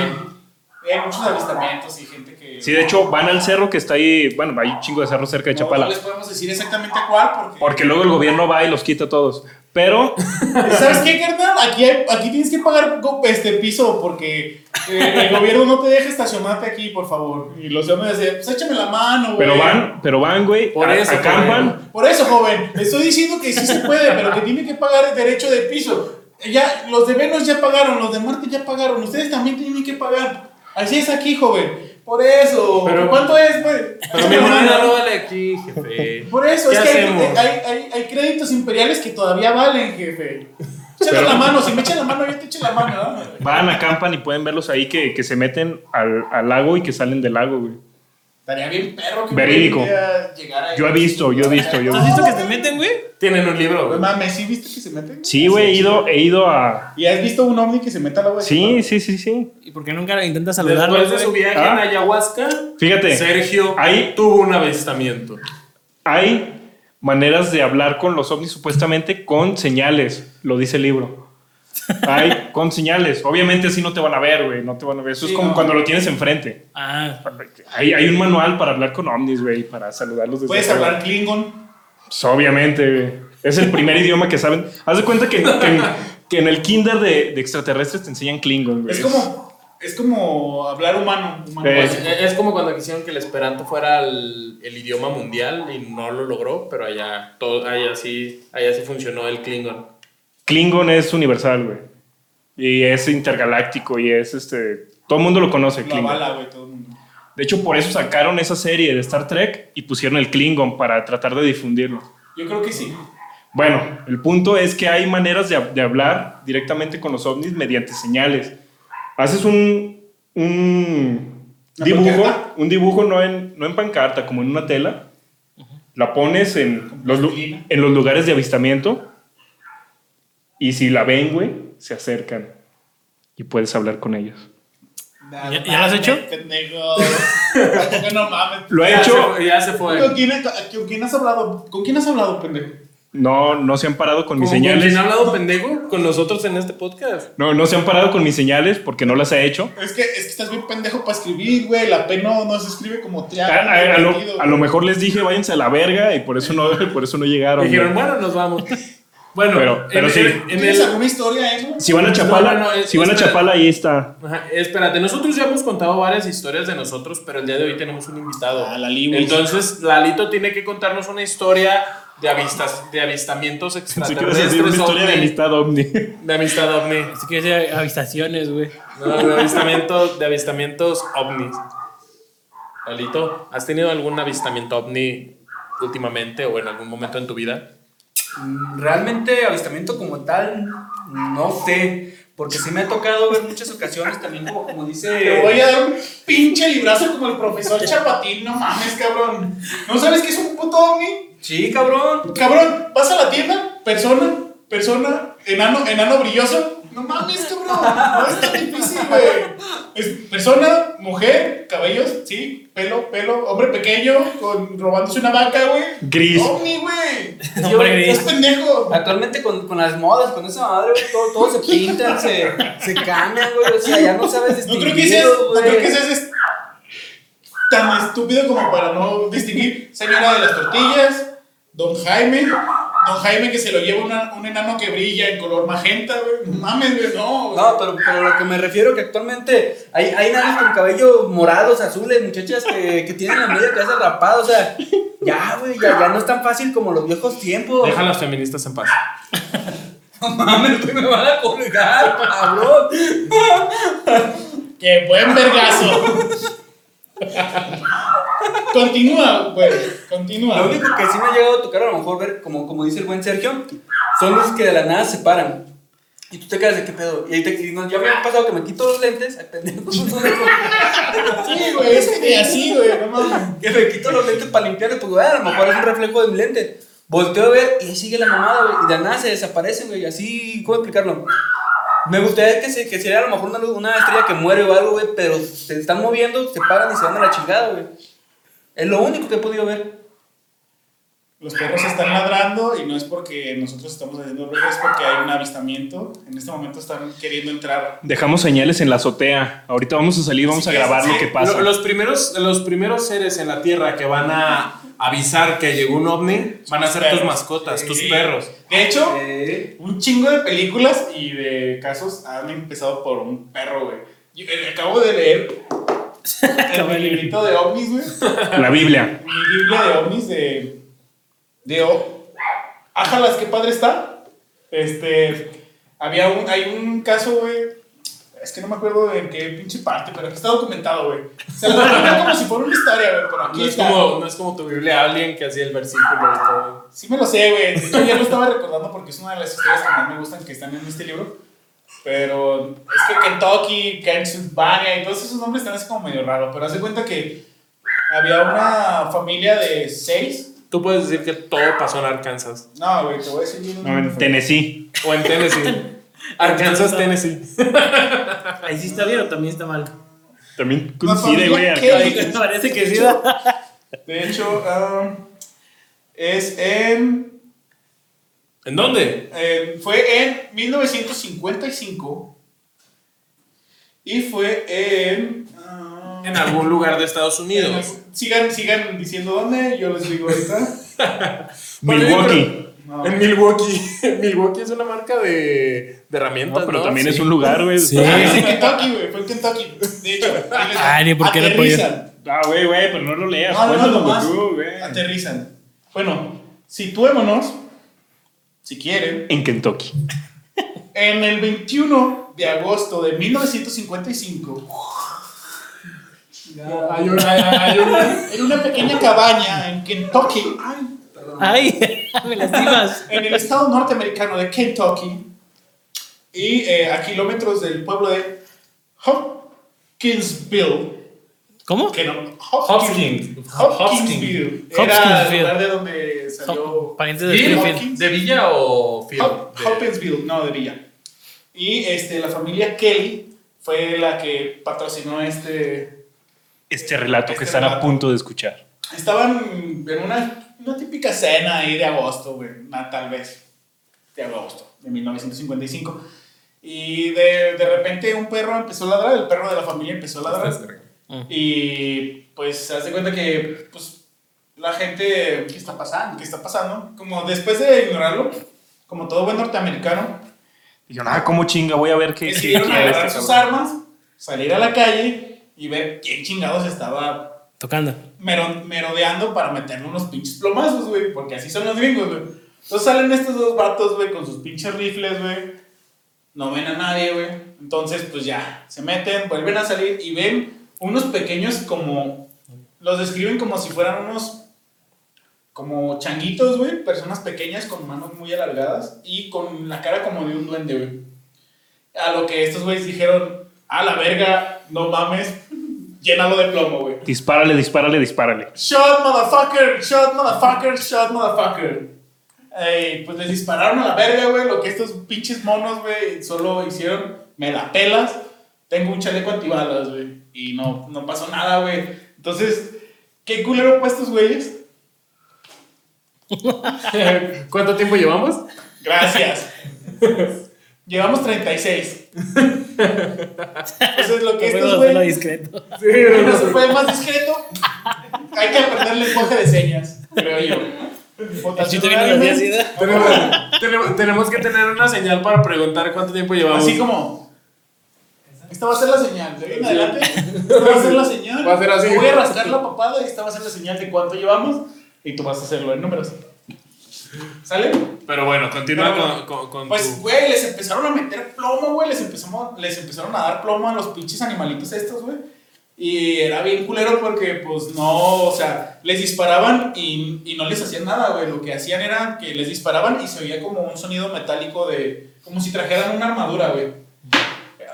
S1: Hay muchos avistamientos y gente que...
S2: Sí, de hecho, van al cerro que está ahí. Bueno, hay un chingo de cerro cerca de
S1: no,
S2: Chapala.
S1: no les podemos decir exactamente cuál porque...
S2: Porque luego el gobierno va y los quita todos. Pero
S1: ¿Sabes qué, carnal? Aquí, hay- aquí tienes que pagar este piso porque eh, el gobierno no te deja estacionarte aquí, por favor. Y los hombres decían, pues échame la mano, güey.
S2: Pero van, pero van, güey,
S3: Por
S2: a-
S3: eso,
S2: acampan.
S1: Por eso, joven, le estoy diciendo que sí se puede, pero que tiene que pagar el derecho de piso. Ya, los de Venus ya pagaron, los de Marte ya pagaron, ustedes también tienen que pagar. Así es aquí, joven. Por eso.
S3: Pero-
S1: ¿Cuánto es, güey?
S3: Pero mi
S1: mano.
S3: no vale aquí, jefe.
S1: Por eso,
S3: ¿Qué
S1: es que hay, hay, hay- hay créditos imperiales que todavía valen, jefe. Échale la mano, si me echan la mano, yo te echo la mano. ¿no?
S2: Van, acampan y pueden verlos ahí que, que se meten al, al lago y que salen del lago, güey.
S1: Estaría bien perro que
S2: Verídico.
S1: pudiera llegar ahí.
S2: Yo he visto, yo he visto, yo-
S5: ¿Tú has visto que se meten, güey?
S3: Tienen un libro, güey.
S1: mames, ¿sí viste que se meten?
S2: Sí, güey, he ido, he ido a.
S1: ¿Y has visto un ovni que se mete al agua?
S2: Sí, sí, sí, sí.
S5: ¿Y por qué nunca intentas saludarlo,
S3: Después de su
S5: güey?
S3: viaje
S2: Ah.
S3: en ayahuasca,
S2: Fíjate,
S3: Sergio
S2: Ahí-
S3: tuvo un avistamiento.
S2: hay maneras de hablar con los ovnis supuestamente con señales, lo dice el libro. Hay con señales. Obviamente así no te van a ver, güey, no te van a ver. Eso
S1: Sí,
S2: es como
S1: no.
S2: cuando lo tienes enfrente.
S5: Ah,
S2: Hay, hay un manual para hablar con ovnis, güey, para saludarlos desde
S1: Puedes
S2: arriba.
S1: hablar Klingon.
S2: Pues, obviamente, güey. Es el primer idioma que saben. Haz de cuenta que, que en, que en el kinder de, de extraterrestres te enseñan Klingon, güey.
S1: Es como, es como hablar humano. humano
S2: Eh.
S3: Es, es como cuando quisieron que el esperanto fuera el, el idioma mundial y no lo logró, pero allá, todo, allá, sí, allá sí funcionó el Klingon.
S2: Klingon es universal, güey. Y es intergaláctico y es este. Todo el mundo lo conoce,
S1: Lo
S2: Klingon.
S1: avala, güey, todo el mundo.
S2: De hecho, por eso sacaron esa serie de Star Trek y pusieron el Klingon para tratar de difundirlo.
S1: Yo creo que sí.
S2: Bueno, el punto es que hay maneras de, de hablar directamente con los ovnis mediante señales. Haces un, un
S1: ¿Una
S2: dibujo,
S1: pancarta?
S2: un dibujo no en, no en pancarta, como en una tela. La pones en los, en los lugares de avistamiento y si la ven, güey, se acercan y puedes hablar con ellos.
S5: ¿Ya- ya lo has hecho?
S1: Pendejo. No mames.
S2: Lo he
S3: Ya
S2: hecho,
S3: se- ya se fue.
S1: ¿Con quién, ¿Con quién has hablado? ¿Con quién has hablado, pendejo?
S2: no, no se han parado con mis
S3: ¿Con
S2: señales.
S3: quién ha hablado pendejo? Con nosotros en este podcast.
S2: No, no se han parado con mis señales porque no las he hecho.
S1: Es que, es que estás bien pendejo para escribir, güey. La P no, no se escribe como
S2: A,
S1: triángulo.
S2: a- a lo,
S1: invertido,
S2: a lo mejor les dije váyanse a la verga y por eso no, por eso no llegaron.
S3: Dijeron, bueno, nos vamos. Bueno,
S2: Pero- pero
S3: en,
S2: sí.
S3: en- en
S1: ¿Tienes
S3: el,
S1: alguna historia, eh?
S2: Si van a Chapala,
S3: No, no, no, es-
S2: si van a
S3: espera.
S2: Chapala, ahí está.
S3: Ajá, espérate, nosotros ya hemos contado varias historias de nosotros, pero el día de hoy tenemos un invitado.
S1: Ah, Lali, güey.
S3: Entonces, Lalito tiene que contarnos una historia de, avistas, de avistamientos
S2: Si
S3: extraterrestres.
S2: quieres decir una historia de amistad ovni.
S3: De amistad ovni.
S5: Así que es avistaciones, güey.
S3: No, de, avistamiento, de avistamientos ovnis. Lalito, ¿has tenido algún avistamiento ovni últimamente o en algún momento en tu vida?
S4: Realmente avistamiento como tal, no sé. Porque sí me ha tocado ver muchas ocasiones también como, como dice...
S1: Te voy a dar un pinche librazo como el profesor Chapatín. No mames, cabrón. ¿No sabes qué es un puto ovni?
S4: Sí, cabrón.
S1: Cabrón, vas a la tienda, persona, persona, enano, enano brilloso. No mames, cabrón. No es tan difícil, güey. Es persona, mujer, cabellos, sí, pelo, pelo, hombre pequeño, con, robándose una vaca, güey.
S2: Gris.
S1: Ovni, güey.
S5: Hombre
S1: Es
S5: gris.
S1: pendejo.
S4: Actualmente con, con las modas, con esa madre, güey, todo, todo se pintan, se, se cambian, güey. O sea, ya no sabes
S1: No
S4: distinguir,
S1: creo que seas, no creo que seas es- tan estúpido como para no distinguir señora de las tortillas, don Jaime, don Jaime que se lo lleva una- un enano que brilla en color magenta, güey. No mames, güey, no.
S4: No, pero, pero lo que me refiero que actualmente hay, hay nanas con cabello morados, azules, muchachas que, que tienen la media cabeza rapada, o sea, ya, güey, ya, ya no es tan fácil como los viejos tiempos.
S3: Deja a las feministas en paz.
S4: No mames, güey, me van a colgar, cabrón.
S1: ¡Qué buen vergazo! continúa, güey, continúa.
S4: Lo único que sí me ha llegado a tocar a lo mejor ver, como, como dice el buen Sergio, son los que de la nada se paran. Y tú te quedas de qué pedo. Y ahí te y no, ya me ha pasado que me quito los lentes, ay, pendejo,
S1: Sí, güey, es que así, güey, no mames.
S4: que me quito los lentes para limpiarlos, porque güey, a lo mejor es un reflejo de mi lente. Volteo a ver y ahí sigue la mamada, güey. Y de la nada se desaparecen, güey. Así, ¿cómo explicarlo? Me gustaría que, se, que sería a lo mejor una, una estrella que muere o algo, güey, pero se están moviendo, se paran y se van a la chingada, güey. Es lo único que he podido ver.
S1: Los perros están ladrando y no es porque nosotros estamos haciendo ruido, es porque hay un avistamiento. En este momento están queriendo entrar.
S2: Dejamos señales en la azotea. Ahorita vamos a salir, vamos
S1: Sí,
S2: a grabar
S1: sí,
S2: lo que pasa.
S3: Lo- Los primeros, los primeros seres en la Tierra que van a avisar que llegó un ovni van a ser tus
S1: Perros.
S3: mascotas, tus
S1: Sí.
S3: perros.
S1: De hecho, un chingo de películas y de casos han empezado por un perro, güey. Eh, acabo de leer en mi librito de ovnis, güey.
S2: La Biblia.
S1: Mi Biblia de ovnis de. de o- Ájalas, qué padre está. Este. Había un. Hay un caso, güey. Es que no me acuerdo en qué pinche parte, pero aquí está documentado, güey. Se lo contar como si fuera una historia, güey, pero aquí
S3: No es,
S1: está.
S3: como, no es como tu Biblia, alguien que hacía el versículo y todo.
S1: Sí me lo sé, güey. De hecho, ya lo estaba recordando porque es una de las historias que más me gustan que están en este libro. Pero es que Kentucky, Pennsylvania y todos esos nombres están así como medio raros. Pero haz de cuenta que había una familia de seis.
S3: Tú puedes decir que todo pasó en Arkansas
S1: No, güey, te voy a decir bien.
S2: No, en Tennessee.
S3: o en Tennessee. Arkansas, Tennessee.
S5: Ahí sí está bien o también está mal.
S2: También coincide, güey.
S5: Parece que sí.
S1: De hecho, de hecho um, es en,
S3: ¿En dónde?
S1: en- Fue en 1955. Y fue en. ah,
S3: En algún lugar de Estados Unidos.
S1: Sigan, sigan diciendo dónde, yo les digo ahorita.
S2: Milwaukee.
S1: No.
S3: En Milwaukee. Milwaukee es una marca de, de herramientas.
S2: No, pero
S3: ¿no?
S2: también
S3: Sí.
S2: es un lugar, güey.
S5: Sí.
S1: Ah, es en Kentucky, güey. Fue en Kentucky. De hecho.
S5: Ay, ni por qué no
S1: aterrizan.
S2: Ah, güey, güey, pero no lo leas.
S1: No, no, no,
S2: tú, güey.
S1: Aterrizan. Bueno, situémonos, si quieren,
S2: En Kentucky.
S1: en el 21 de agosto de 1955. Hay una, hay una- en una pequeña cabaña en Kentucky,
S5: Ay, me lastimas.
S1: en el estado norteamericano de Kentucky, y eh, a kilómetros del pueblo de Hopkinsville.
S5: ¿Cómo?
S1: Que no,
S3: Hopkins.
S1: Hopkinsville. Era el lugar de donde salió.
S5: Parientes de. Springfield.
S3: ¿De Villa o?
S1: Hop-
S3: De-
S1: Hopkinsville, no, de Villa. Y este, la familia Kelly fue la que patrocinó este.
S2: Este relato que
S1: Este
S2: están a
S1: relato.
S2: punto de escuchar.
S1: Estaban en una, una típica cena ahí de agosto, güey, tal vez, de agosto, de 1955. Y de, de repente un perro empezó a ladrar, el perro de la familia empezó a ladrar. Y pues, haz de cuenta que, pues, la gente, ¿qué está pasando? ¿Qué está pasando? Como después de ignorarlo, como todo buen norteamericano,
S2: Dijeron, ah, ¿cómo chinga? Voy a ver qué, qué
S1: decidieron agarrar
S2: este
S1: sus
S2: cabrón".
S1: armas, salir a la calle y ver quién chingados estaba
S5: Tocando.
S1: mero- merodeando para meterle unos pinches plomazos, güey, porque así son los gringos, güey. Entonces salen estos dos vatos, güey, con sus pinches rifles, güey. No ven a nadie, güey. Entonces, pues ya, se meten, vuelven a salir y ven unos pequeños como... Los describen como si fueran unos... Como changuitos, güey. Personas pequeñas con manos muy alargadas y con la cara como de un duende, güey. A lo que estos güeyes dijeron, a la verga, no mames, llénalo de plomo, güey.
S2: Dispárale, dispárale, dispárale.
S1: Shot, motherfucker, shot, motherfucker, shot, motherfucker. Ey, pues les dispararon a la verga, güey. Lo que estos pinches monos, güey, solo hicieron, me la pelas. Tengo un chaleco antibalas, güey. Y no, no pasó nada, güey. Entonces, ¿qué culero para estos güeyes?
S3: ¿Cuánto tiempo llevamos?
S1: Gracias. Llevamos 36. Entonces, lo que estos
S5: hacerlo
S1: güeyes.
S5: discreto.
S1: no se puede más discreto. Hay que aprender lenguaje de señas, creo yo.
S5: El ¿sí?
S3: tenemos- tenemos que tener una señal para preguntar cuánto tiempo llevamos.
S1: Así como. Esta va a ser la señal. De ahí en adelante. Esta va a ser la señal.
S3: Va a ser así.
S1: Te Voy a rascar la papada y esta va a ser la señal de cuánto llevamos. Y tú vas a hacerlo en números. ¿Sale?
S3: Pero bueno, continúa
S1: Pero,
S3: con, con, con
S1: Pues,
S3: tu-
S1: güey, les empezaron a meter plomo, güey. Les, empezamos, les empezaron a dar plomo a los pinches animalitos estos, güey. Y era bien culero porque, pues, no, o sea, les disparaban y, y no les hacían nada, güey. Lo que hacían era que les disparaban y se oía como un sonido metálico de... Como si trajeran una armadura, güey.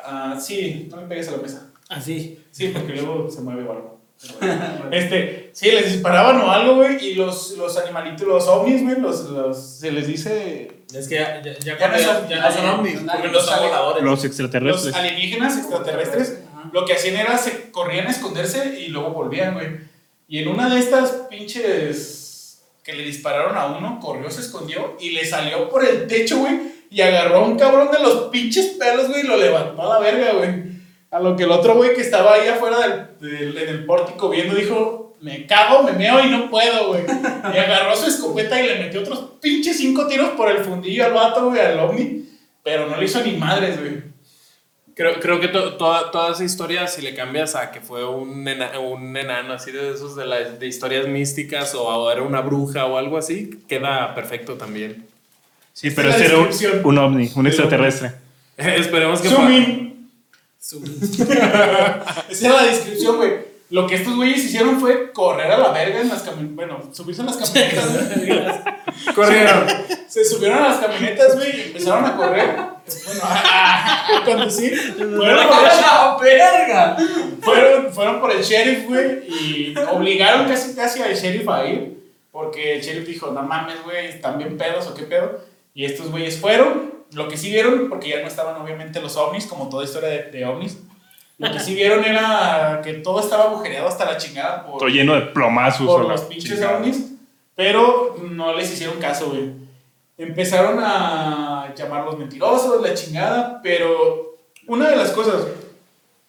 S1: Ah, sí, no me pegues a la mesa.
S5: Así.
S1: Sí, porque luego se mueve o algo. Este, sí, les disparaban o algo, güey, y los, los animalitos, los ovnis, güey, los, los, se les dice
S3: Es que ya, ya, ya,
S1: Ya no
S3: ya-
S1: son-
S3: ya no son ovnis, porque no
S1: los
S3: son
S1: ale-
S3: voladores.
S2: Los
S1: los
S2: extraterrestres.
S1: alienígenas extraterrestres, lo que hacían era se corrían a esconderse y luego volvían, güey. Y en una de estas pinches que le dispararon a uno, corrió, se escondió y le salió por el techo, güey, y agarró a un cabrón de los pinches pelos, güey, y lo levantó a la verga, güey. A lo que el otro güey que estaba ahí afuera del, del, pórtico viendo dijo, me cago, me meo y no puedo, güey. Y agarró su escopeta y le metió otros pinches cinco tiros por el fundillo al vato, güey, al ovni. Pero no le hizo ni madres, güey.
S3: Creo, creo que to- toda, toda esa historia, si le cambias a que fue un, ena- un enano así de esos de, la- de historias místicas o era una bruja o algo así, queda perfecto también.
S2: Sí, pero este era un, un ovni, un extraterrestre.
S3: Esperemos que...
S1: Zoom in. Esa era la descripción, güey. Lo que estos güeyes hicieron fue correr a la verga en las camionetas. Bueno, subirse a las camionetas.
S3: Corrieron.
S1: Se subieron a las camionetas, güey, y empezaron a correr. Bueno, a, conducir. Fueron por, el,
S4: ¡La verga!
S1: fueron, fueron por el sheriff, güey, y obligaron casi, casi al sheriff a ir. Porque el sheriff dijo, no mames, güey, ¿están bien pedos o qué pedo? Y estos güeyes fueron. Lo que sí vieron, porque ya no estaban obviamente los ovnis, como toda historia de, de ovnis. Lo que sí vieron era que todo estaba agujereado hasta la chingada por,
S2: Todo lleno de plomazos.
S1: por los pinches
S2: chingada.
S1: ovnis, pero no les hicieron caso, güey. Empezaron a llamarlos mentirosos, la chingada, pero una de las cosas,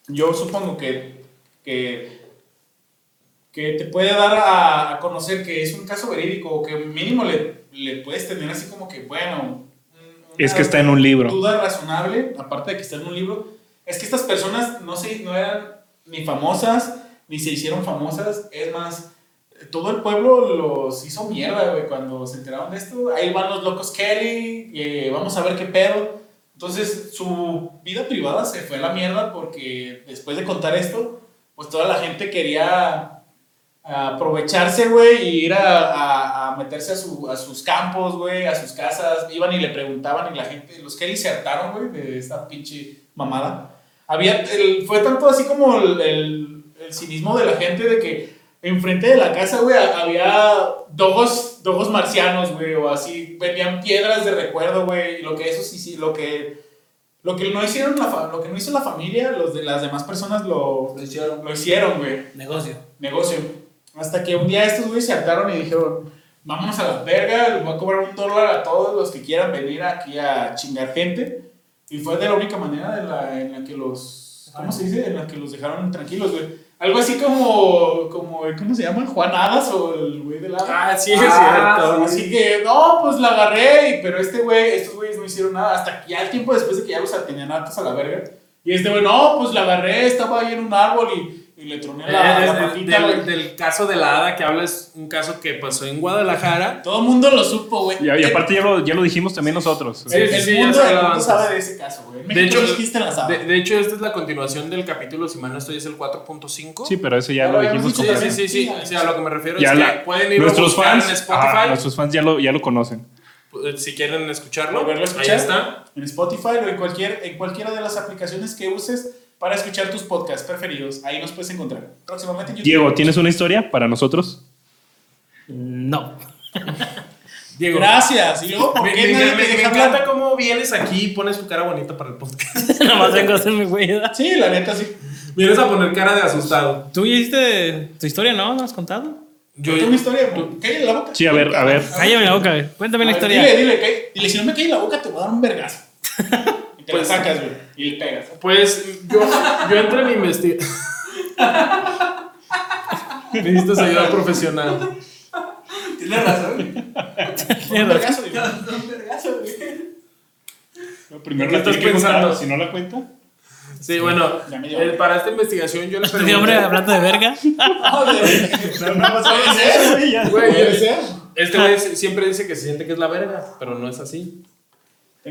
S1: yo supongo que, que, que te puede dar a, a conocer que es un caso verídico, o que mínimo le, le puedes tener así como que, bueno,
S2: Es que está en un libro.
S1: duda razonable, aparte de que está en un libro, es que estas personas no, se, no eran ni famosas, ni se hicieron famosas, es más, todo el pueblo los hizo mierda, güey, cuando se enteraron de esto. Ahí van los locos Kelly, eh, vamos a ver qué pedo. Entonces, su vida privada se fue a la mierda porque después de contar esto, pues toda la gente quería aprovecharse, güey, y ir a, a- a meterse a, su- a sus campos, güey, a sus casas. Iban y le preguntaban y la gente, los que disertaron, güey, de esta pinche mamada. Había, el- fue tanto así como el, el, el cinismo de la gente de que enfrente de la casa, güey, había dogos, dogos marcianos, güey, o así, vendían piedras de recuerdo, güey, y lo que eso sí, sí, lo que, lo que no hicieron, la lo que no hizo la familia, los de las demás personas lo,
S4: Lo hicieron.
S1: lo hicieron, güey
S5: Negocio.
S1: negocio. Hasta que un día estos güeyes se hartaron y dijeron, vámonos a la verga, les voy a cobrar un dólar a todos los que quieran venir aquí a chingar gente. Y fue de la única manera de la, en la que los, ¿cómo se dice? En la que los dejaron tranquilos, güey. Algo así como, como, ¿cómo se llama? Juan Hadas o el güey de la...
S3: Ah, sí, es
S1: Ah,
S3: cierto.
S1: Así que, no, pues la agarré, y- pero este güey, estos güeyes no hicieron nada. Hasta que ya el tiempo después de que ya los tenían hartos a la verga. Y este güey, no, pues la agarré, estaba ahí en un árbol y, y le troné la, la
S3: Eh, es-
S1: patita,
S3: del, del caso de la hada que habla es un caso que pasó en Guadalajara.
S1: Todo el mundo lo supo, güey.
S2: Y, y aparte ya lo, ya lo dijimos también nosotros.
S3: Sí,
S1: el,
S3: sí,
S1: el mundo, el mundo sabe de ese caso, güey.
S3: De hecho,
S1: la
S3: de, de hecho, esta es la continuación del capítulo, si mal no estoy, es el 4.5.
S2: Sí, pero eso ya
S1: Ya
S2: lo
S1: habíamos
S2: dijimos
S3: Sí, sí, sí, sí. O sea, a lo que me refiero
S2: Ya
S3: es
S2: la-
S3: que pueden ir
S2: nuestros
S3: a buscar
S2: fans,
S3: en
S2: ah,
S3: Spotify
S2: nuestros fans ya lo, ya lo conocen.
S3: si quieren escucharlo.
S1: Volverlo a
S3: Ahí
S1: escuchar.
S3: está.
S1: En Spotify o en, cualquier, en cualquiera de las aplicaciones que uses para escuchar tus podcasts preferidos. Ahí nos puedes encontrar. Próximamente en YouTube.
S2: Diego, ¿tienes una historia para nosotros?
S5: No.
S3: Diego.
S1: Gracias. Y luego, ¿por
S3: Me,
S1: qué
S3: me-
S1: nadie
S3: me-
S1: te
S3: me
S1: deja
S3: encanta
S1: hablar?
S3: cómo vienes aquí y pones tu cara bonita para el podcast.
S5: Nomás vengo a hacerme güey. ¿verdad?
S1: Sí, la neta, sí.
S3: Vienes a poner cara de asustado.
S5: Tú ya hiciste tu historia, ¿no? ¿No has contado?
S3: Yo,
S1: Yo, una historia, cállate la boca.
S2: Sí, a ver, a ver.
S5: Cállame la boca, güey. Cuéntame la historia.
S1: Dile, dile, cállate. dile, si no me cae la boca, te voy a dar un vergazo. Te
S3: Pues-
S1: la sacas, güey. Y le pegas.
S3: Pues yo, yo entre mi investigación. Necesitas ayuda profesional.
S4: Tienes razón.
S1: Un vergazo, dile. Un vergazo, güey.
S2: primero
S3: ¿Qué
S2: la
S3: estás pensando?
S2: Si no la cuenta.
S3: Sí, bueno, eh, para esta investigación yo le
S5: Este hombre
S3: pregunté.
S5: hablando de verga.
S1: Joder.
S2: No, no
S1: Puede ser.
S2: güey,
S3: este güey siempre dice que se siente que es la verga, pero no es así.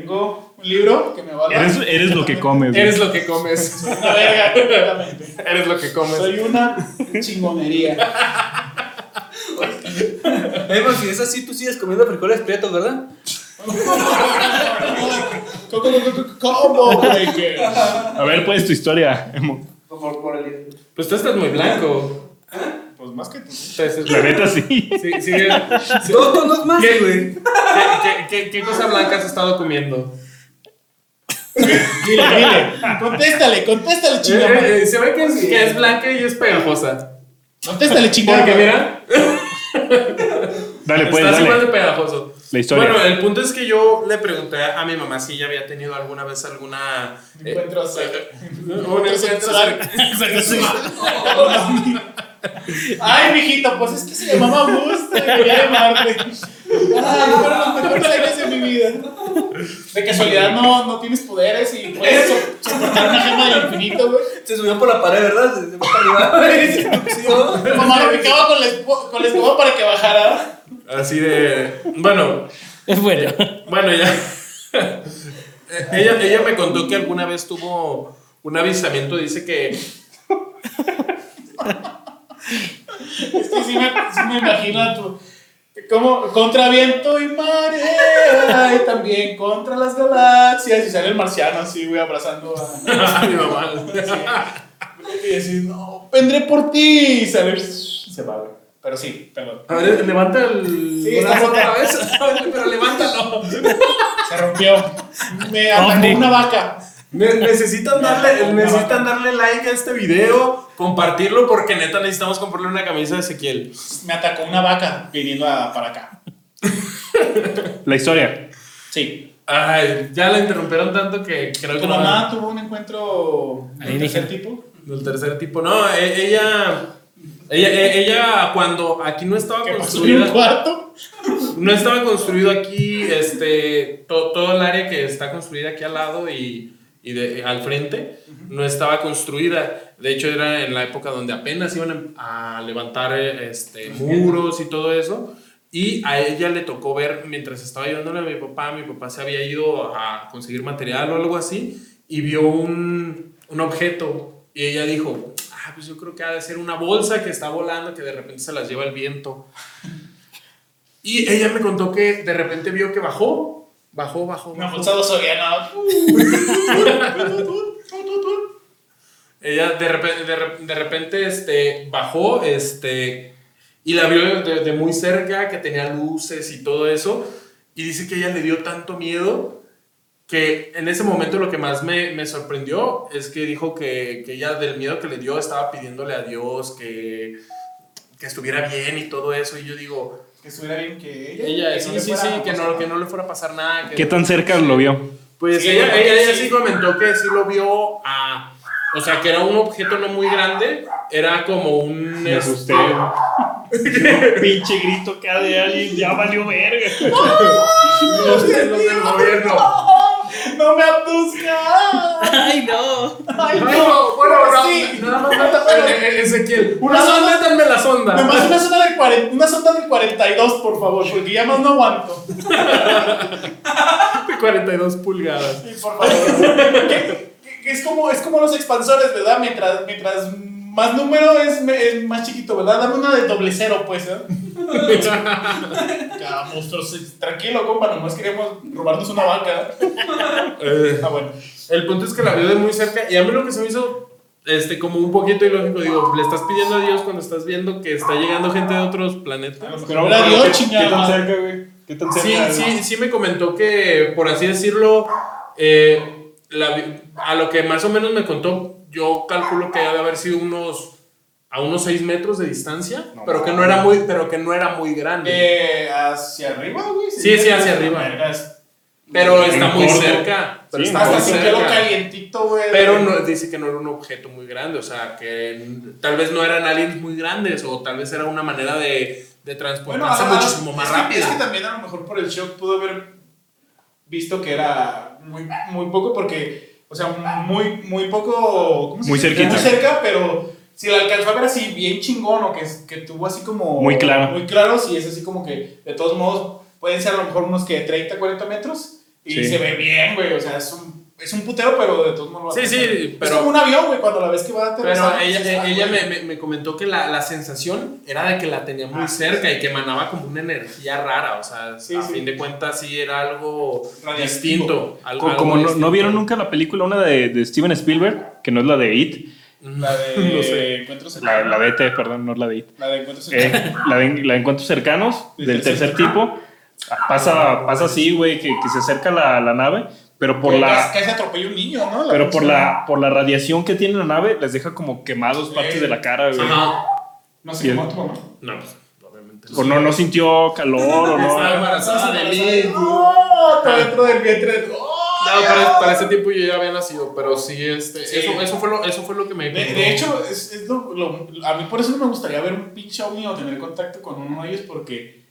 S1: Tengo un libro que me va a dar.
S2: Eres, eres lo que comes. güey.
S3: Eres lo que comes.
S1: Una verga, completamente.
S3: Eres lo que comes.
S1: Soy una chingonería.
S4: Eh, pues, si es así, tú sigues comiendo frijoles prietos, ¿verdad?
S1: ¿Cómo,
S2: A ver, pues tu historia. Emo.
S4: Por, por el...
S3: Pues tú estás muy blanco.
S1: Pues más que tú.
S3: Entonces,
S2: La neta sí.
S3: sí, sigue- sí.
S4: Dos tonos más,
S3: ¿Qué,
S4: güey.
S3: ¿Qué, qué, qué, qué cosa blanca has estado comiendo?
S1: Dile, dile. Contéstale, contéstale,
S3: Eh,
S1: chingada.
S3: eh, se ve que es, que es blanca y es pegajosa.
S1: Contéstale, chingada.
S3: Porque mira,
S2: Dale, pues,
S3: estás igual de
S2: dale.
S3: pegajoso.
S2: La historia.
S3: Bueno, el punto es que yo le pregunté a mi mamá si ella había tenido alguna vez alguna... eh,
S1: Encuentro sexual.
S3: un encuentro.
S1: Ay, mijito, pues es que se llamaba Augusto y quería llamarte. Ay, fueron los mejores años de mi vida. De casualidad no, no tienes poderes y puedes so- soportar una gema del infinito, güey.
S4: Se subió por la pared, ¿verdad? Se, se fue para arriba. Subió.
S1: Mamá lo picaba con la, espo- con la escoba para que bajara.
S3: Así de... Bueno,
S5: Es bueno.
S3: Bueno, ya. ella, ella me contó que alguna vez tuvo un avisamiento. Dice que.
S1: Es que sí me, sí me imagino a tu. Como contra viento y marea, y también contra las galaxias. Y sale el marciano así, güey, abrazando a.
S3: mi mamá.
S1: Y decir, no, vendré por ti. Y sale. Se va, güey. Pero sí, perdón.
S3: A ver, levanta el.
S1: Sí,
S3: brazo otra vez. Pero levántalo.
S1: Se rompió. Me atacó una vaca.
S3: Ne- necesitan darle, necesitan darle like a este video, compartirlo, porque neta necesitamos comprarle una camisa de Ezequiel.
S1: Me atacó una vaca viniendo a- para acá.
S2: La historia.
S1: Sí.
S3: Ay, ya la interrumpieron tanto que creo que
S1: ¿Tu
S3: no-
S1: mamá tuvo un encuentro
S5: Ahí
S1: de tercer tipo?
S3: Del tercer tipo. No, e- ella. Ella, e- ella cuando aquí no estaba
S1: ¿Que pasó en un cuarto?
S3: No estaba construido aquí, este, to- todo el área que está construida aquí al lado y, y de, al frente, no estaba construida. De hecho, era en la época donde apenas iban a levantar eh, este, muros y todo eso. Y a ella le tocó ver, mientras estaba ayudándole a mi papá, mi papá se había ido a conseguir material o algo así, y vio un, un objeto. Y ella dijo, ah, pues yo creo que ha de ser una bolsa que está volando, que de repente se las lleva el viento. Y ella me contó que de repente vio que bajó, bajó, bajó.
S1: Una bolsa.
S3: Ella de repente, de, de repente este, bajó este, y la vio de, de muy cerca, que tenía luces y todo eso. Y dice que ella le dio tanto miedo que en ese momento lo que más me, me sorprendió es que dijo que, que ella del miedo que le dio estaba pidiéndole a Dios que, que estuviera bien y todo eso. Y yo digo,
S1: Que estuviera bien que ella.
S3: ella,
S1: que
S3: sí,
S1: no
S3: sí, sí, que no, que no le fuera a pasar nada. que-
S2: ¿Qué tan cerca lo vio?
S3: pues
S1: Sí,
S3: ella, ella, ella
S1: sí.
S3: comentó que sí lo vio a. O sea, que era un objeto no muy grande. Era como un.
S2: Me
S3: este,
S2: asusté. Pinche grito que ha de alguien, ya valió verga.
S3: los, los del gobierno.
S1: ¡No me abduzca!
S5: Ay, no.
S1: ¡Ay,
S3: No, bueno, no,
S1: sí.
S3: eh, eh, Ezequiel.
S1: Una
S3: sonda, métanme la sonda.
S1: Nomás una sonda del 40, una sonda del 42, por favor, porque ya más no aguanto.
S3: de 42 pulgadas.
S1: Sí, por favor. Es, como, es como los expansores, ¿verdad? Mientras, mientras más número es, es más chiquito, ¿verdad? Dame una de doble cero, pues, ¿eh? Ya, monstruos, tranquilo, compa, nomás queremos robarnos una vaca.
S3: Eh,
S1: Ah, bueno.
S3: el punto es que la vio de muy cerca. Y a mí lo que se me hizo. Este, como un poquito ilógico, digo, le estás pidiendo a Dios cuando estás viendo que está llegando gente de otros planetas.
S1: Pero era Dios,
S2: ¿qué,
S1: chingada
S2: ¿Qué tan cerca, güey? ¿Qué tan
S3: Sí,
S2: cerca?
S3: sí, sí me comentó que, por así decirlo, eh, la a lo que más o menos me contó, yo calculo que ha de haber sido unos a unos 6 metros de distancia, pero que no era muy, pero que no era muy grande.
S1: Eh, hacia arriba, güey.
S3: Sí, sí, hacia arriba.
S1: Vergas.
S3: pero está muy
S2: corto.
S3: cerca. Pero
S2: Sí,
S3: está
S1: Hasta
S3: muy cerca.
S1: calientito, güey.
S3: Pero no, dice que no era un objeto muy grande, o sea, que tal vez no eran aliens muy grandes, o tal vez era una manera de, de transportarse muchísimo más
S1: es que-
S3: rápida.
S1: Es que también a lo mejor por el shock pudo haber visto que era muy, muy poco porque, o sea, muy, muy poco... ¿cómo se
S2: Muy cerquita.
S1: Muy cerca, pero si la alcanzó a ver así bien chingón o que, que tuvo así como...
S2: Muy claro.
S1: Muy claro, sí, es así como que de todos modos pueden ser a lo mejor unos que 30, 40 metros y
S2: Sí.
S1: se ve bien, güey, o sea, es un... Es un putero, pero de todos modos.
S3: Sí, sí, pero-
S1: Es como un avión, güey, cuando la ves que va a
S3: Pero
S1: aterrizar.
S3: ella,
S1: "Ah,
S3: ella
S1: güey".
S3: me, me- me comentó que la, la sensación era de que la tenía muy
S1: Ah,
S3: cerca y que emanaba como una energía rara. O sea,
S1: Sí,
S3: a
S1: sí.
S3: fin de cuentas sí era algo distinto. Algo,
S2: Co-
S3: algo
S2: Como no,
S3: distinto.
S2: no vieron nunca la película, una de, de Steven Spielberg, que no es la de It,
S1: La de
S3: No sé.
S1: encuentros
S2: la, la de E.T., perdón, no es la de It.
S1: La de encuentros
S2: Eh, la, de, la de encuentros cercanos del tercer tipo. Pasa, pasa así, güey, que, que se acerca la, la nave, pero por la,
S1: Casi, atropella un niño, ¿no? La
S2: pero por la, por la radiación que tiene la nave, les deja como quemados partes de la cara, güey.
S3: Ajá.
S1: No sé
S2: Bien.
S1: cómo tu mamá.
S3: No, pues, obviamente.
S2: O no, no sintió calor, o
S3: Estaba
S2: no.
S3: embarazada de mí.
S1: ¡Oh! Está dentro del vientre. ¡Oh!
S3: No, para, para ese tiempo yo ya había nacido, pero sí, este,
S1: Sí.
S3: Eso, eso, fue lo, eso fue lo que me
S1: De, de hecho, es, es lo, lo- a mí por eso no me gustaría ver un pinche ovni o tener contacto con uno de ellos porque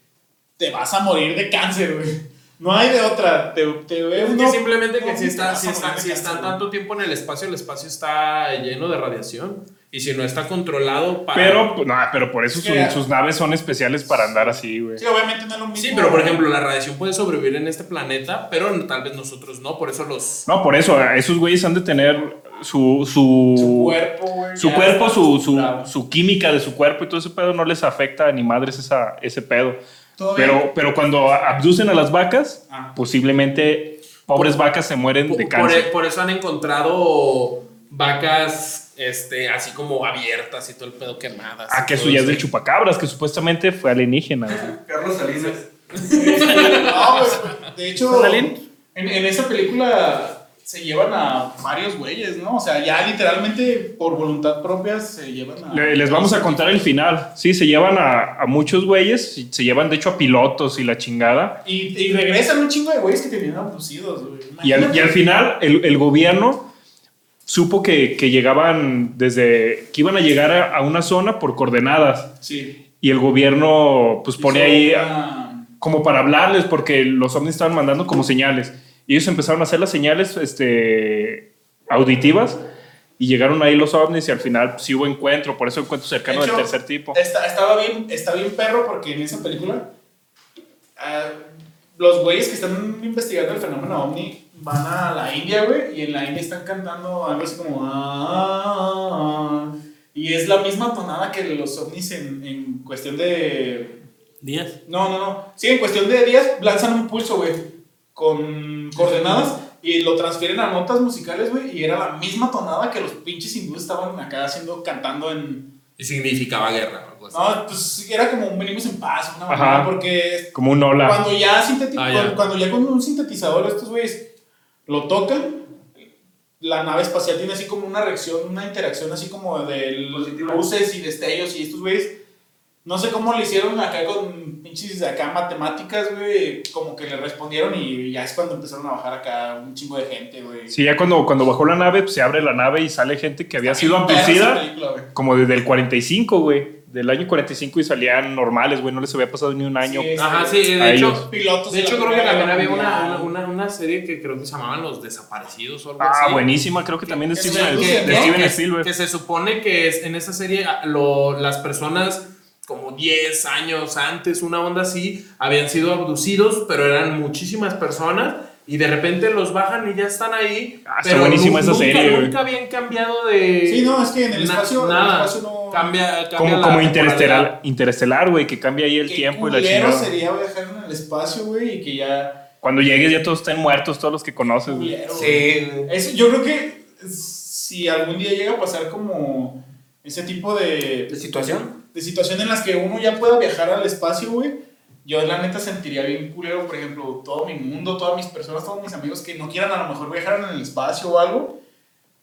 S1: te vas a morir de cáncer, güey. No hay de otra. Te, te ve
S3: Es simplemente que
S1: no,
S3: si, está, si, está- están tanto tiempo en el espacio, el espacio está lleno de radiación. Y si no está controlado para...
S2: Pero, no, pero por eso
S1: Es que-
S2: su- sus naves son especiales para andar así, güey.
S1: Sí, obviamente no es lo mismo.
S3: Sí, pero por ejemplo, la radiación puede sobrevivir en este planeta, pero tal vez nosotros no, por eso los...
S2: No, por eso, esos güeyes han de tener su, su,
S1: Su cuerpo, güey.
S2: su cuerpo, su, su, su química de su cuerpo y todo ese pedo no les afecta ni madres esa, ese pedo. Pero, pero cuando abducen a las vacas,
S1: Ah.
S2: posiblemente pobres vacas se mueren
S3: Por,
S2: de cáncer.
S3: por eso han encontrado vacas este, así como abiertas y todo el pedo quemadas.
S2: Ah, que eso
S3: todo
S2: ya es
S3: eso.
S2: del chupacabras, que supuestamente fue alienígena.
S4: Carlos Salinas.
S1: No, güey, de hecho, en esa película se llevan a varios güeyes, ¿no? O sea, ya literalmente por voluntad propia se llevan a.
S2: Le- Les vamos a contar el final. Sí, se llevan a, a muchos güeyes, se llevan de hecho a pilotos y la chingada.
S1: Y, y regresan un chingo de güeyes que tenían abducidos, güey.
S2: Y al, y al
S1: Imagínate.
S2: final el, el gobierno supo que, que llegaban desde, que iban a llegar a, a una zona por coordenadas.
S1: Sí.
S2: Y el gobierno pues pone ahí
S1: una-
S2: como para hablarles porque los ovnis estaban mandando como señales. Y ellos empezaron a hacer las señales este, auditivas y llegaron ahí los ovnis y al final sí hubo encuentro, por eso encuentro cercano
S1: De
S2: del
S1: hecho,
S2: tercer tipo.
S1: Está, estaba bien, está bien perro porque en esa película ah, los güeyes que están investigando el fenómeno ovni van a la India, güey, y en la India están cantando algo así como "Ah, ah, ah", y es la misma tonada que los ovnis en, en cuestión de...
S5: Díaz.
S1: No, no, no. Sí, en cuestión de días lanzan un pulso, güey, con coordenadas y lo transfieren a notas musicales, güey, y era la misma tonada que los pinches hindúes estaban acá haciendo, cantando en...
S3: Y significaba guerra o algo así.
S1: No, pues era como un venimos en paz, una
S2: Ajá.
S1: mamada, porque
S2: Como un hola.
S1: cuando ya,
S3: Ah, ya.
S1: cuando- ya con un sintetizador estos güeyes lo tocan, la nave espacial tiene así como una reacción, una interacción así como de luces y destellos y estos güeyes, no sé cómo le hicieron acá con pinches de acá matemáticas, güey, como que le respondieron y ya es cuando empezaron a bajar acá un chingo de gente, güey.
S2: Sí, ya cuando, cuando bajó la nave, pues, se abre la nave y sale gente que había sido abducida
S1: güey.
S2: como desde el 45, güey. Del año 45 y salían normales, güey. No les había pasado ni un año.
S1: Sí,
S3: Ajá, sí,
S2: a
S3: de
S2: ellos.
S3: hecho,
S1: Pilotos
S3: de hecho creo que también había una, una, una serie que creo que se llamaban Los Desaparecidos o algo
S2: Ah,
S3: así.
S2: buenísima. Creo que también de Steven,
S1: se-
S2: de
S1: que-
S2: Steven
S3: que,
S2: Spielberg.
S3: que se supone que es, en esa serie lo- las personas como 10 años antes, una onda así, habían sido abducidos, pero eran muchísimas personas y de repente los bajan y ya están ahí.
S2: Ah, está
S3: pero
S2: buenísima
S3: nu-
S2: esa
S3: nunca,
S2: serie, güey.
S3: Nunca habían cambiado de...
S1: Sí, no, es que en el
S3: na-
S1: espacio, en el
S3: nada.
S1: espacio no...
S3: Cambia, cambia
S2: Como, como interestelar, interestelar, güey, que cambia ahí el tiempo y la chingada.
S1: sería viajar en el espacio, güey, y que ya...
S2: Cuando llegues ya todos estén muertos, todos los que conoces, güey.
S4: Sí.
S1: Eso, yo creo que si algún día llega a pasar como ese tipo
S4: ¿De
S1: de,
S4: situación?
S1: De situación en las que uno ya pueda viajar al espacio, güey, yo la neta sentiría bien culero, por ejemplo, todo mi mundo, todas mis personas, todos mis amigos que no quieran a lo mejor viajar en el espacio o algo,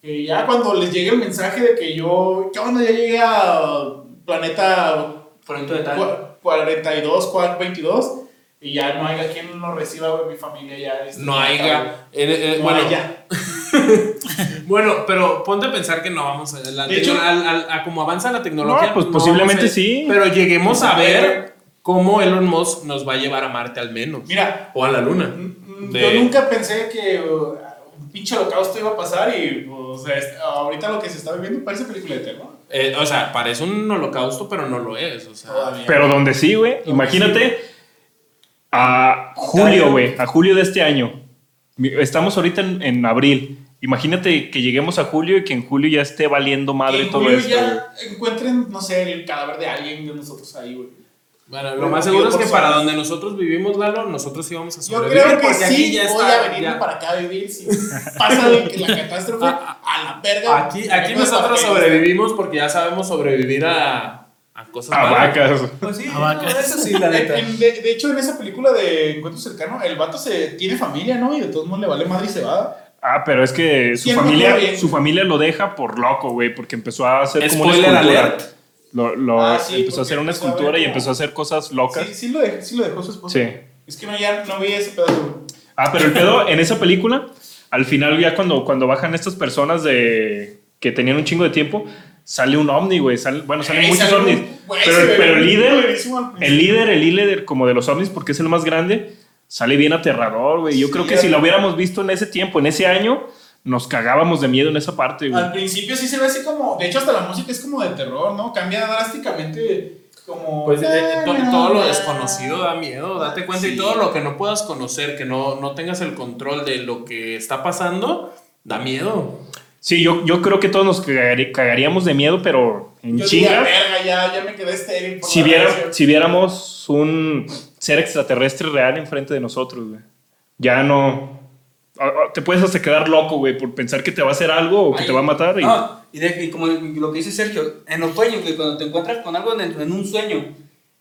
S1: que ya cuando les llegue el mensaje de que yo, ¿qué onda? Ya llegué a planeta
S4: Por de tal.
S1: cua- 42, cua- 22, y ya no haya quien lo reciba, güey, mi familia ya.
S3: No haya. eh, eh,
S1: No
S3: bueno,
S1: haya.
S3: Bueno, pero ponte a pensar que no vamos a. La
S1: De hecho-
S3: tecno- al- al- a como avanza la tecnología.
S2: No, pues, posiblemente
S3: a-
S2: sí.
S3: Pero lleguemos a ver cómo Elon Musk nos va a llevar a Marte al menos.
S1: Mira,
S3: O a la Luna.
S1: Mm,
S3: De-
S1: Yo nunca pensé que uh, un pinche holocausto iba a pasar y o sea, es- ahorita lo que se está viviendo parece película de terror.
S3: Eh, o sea, parece un holocausto, pero no lo es. O sea,
S1: Todavía.
S2: Pero donde sí, güey. Imagínate a julio, güey. A julio de este año. Estamos ahorita en, en abril. Imagínate que lleguemos a julio y que en julio ya esté valiendo
S1: que
S2: madre
S1: en
S2: todo
S1: julio
S2: esto. güey.
S1: ya encuentren, no sé, el cadáver de alguien de nosotros ahí, güey.
S3: bueno, lo
S1: Bueno,
S3: más seguro
S1: yo
S3: es que para donde nosotros vivimos, Lalo, nosotros íbamos a
S1: Yo
S3: sobrevivir.
S1: creo que
S3: porque aquí
S1: sí
S3: ya
S1: voy
S3: está,
S1: a venirme
S3: ya-
S1: para acá a vivir si pasa el- la catástrofe
S3: Ah,
S1: a la verga.
S3: Aquí, aquí nosotros sobrevivimos porque ya sabemos sobrevivir a, a cosas
S2: A
S3: malas.
S2: vacas.
S4: Pues sí,
S5: vaca.
S4: no, eso sí, la neta.
S1: En- De, de hecho, en esa película de Encuentro Cercano, el vato se tiene familia, ¿no? Y de todos modos le vale madre y se va.
S2: Ah, pero es que su
S1: a
S2: familia, su familia lo deja por loco, güey, porque empezó a hacer como una escultura.
S3: alert.
S2: Lo, lo-
S1: Ah, sí,
S2: empezó a hacer una
S1: a ver
S2: escultura y
S1: como-
S2: empezó a hacer cosas locas.
S1: Sí, sí lo, dejó, sí lo dejó su esposa.
S2: Sí.
S1: Es que no, ya no vi ese pedazo.
S2: Ah, pero el pedo en esa película, al final ya cuando, cuando bajan estas personas de que tenían un chingo de tiempo, sale un ovni, güey. sale- bueno, salen
S1: Ey,
S2: muchos
S1: sale un-
S2: ovnis.
S1: güey,
S2: pero, pero el líder, el líder, el líder como de los ovnis, porque es el más grande, sale bien aterrador, güey. Yo
S1: Sí,
S2: creo que si lo hubiéramos visto en ese tiempo, en ese año, nos cagábamos de miedo en esa parte, güey.
S1: Al principio sí se ve así como. De hecho, hasta la música es como de terror, ¿no? Cambia drásticamente. Como.
S3: Pues eh, eh, to- todo lo desconocido da miedo, date cuenta, y
S1: Sí.
S3: todo lo que no puedas conocer, que no, no tengas el control de lo que está pasando, da miedo.
S2: Sí, yo, yo creo que todos nos cagaríamos de miedo, pero en
S1: Yo diría,
S2: chinga.
S1: verga, ya, ya me quedé estéril. por
S2: Si, viera-
S1: radiación".
S2: si viéramos un ser extraterrestre real enfrente de nosotros, güey. Ya no. Te puedes hasta quedar loco, güey, por pensar que te va a hacer algo o que
S1: Ay.
S2: te va a matar. Y...
S4: No, y, de- y como lo que dice Sergio, en los sueños, que cuando te encuentras con algo en, el- en un sueño,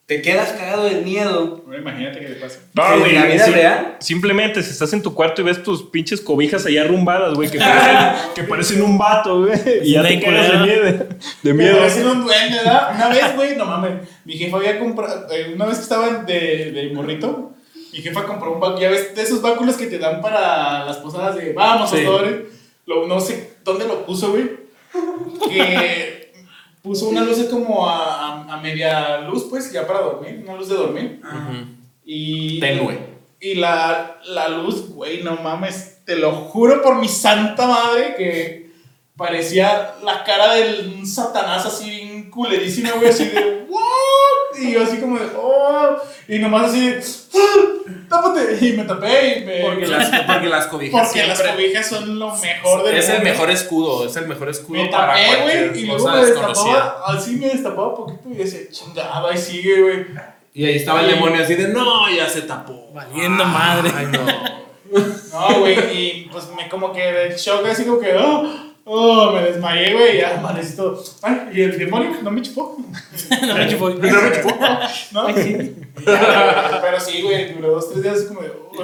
S4: te quedas cagado del miedo.
S1: Imagínate qué le pasa.
S2: No,
S4: ¿En
S2: güey,
S4: la vida
S2: sim-
S4: real?
S2: Simplemente si estás en tu cuarto y ves tus pinches cobijas allá arrumbadas, güey, que parecen, que parecen un vato, güey. Y ya te cagas de miedo. De miedo.
S1: parecen un duende, ¿verdad? Una vez, güey, no mames. Mi jefa había comprado. eh, una vez que estaba de, de morrito, mi jefa compró un báculo. Ya ves, de esos báculos que te dan para las posadas de vamos,
S3: Sí.
S1: Lo, no sé dónde lo puso, güey. Que puso una luz como a, a, media luz, pues, ya para dormir. Una luz de dormir. Y.
S3: Tenue.
S1: Y la, la luz, güey, no mames. Te lo juro por mi santa madre que parecía la cara de un satanás así bien culerísima, güey, así de. Y yo así como de, oh, y nomás así, ¡ah! tápate. Y me tapé y me.
S3: Porque las, porque las cobijas
S1: porque las cobijas son lo mejor del
S3: Es el
S1: mundo.
S3: mejor escudo, es el mejor escudo
S1: Me
S3: para
S1: tapé,
S3: cualquier
S1: güey, y luego me
S3: desconocida.
S1: destapaba, así me destapaba poquito y decía, chingada, ahí sigue, güey.
S3: Y ahí estaba el demonio así de, no, ya se tapó.
S5: Valiendo madre.
S3: Ay, no.
S1: No, güey, y pues me como que de shock, así como que, oh, oh, me desmayé, güey, y ya amanecí todo. Ay, y el demonio no me chupó.
S5: No me chupó.
S1: No me chupó, pero sí, güey, duró dos, tres días como de, oh.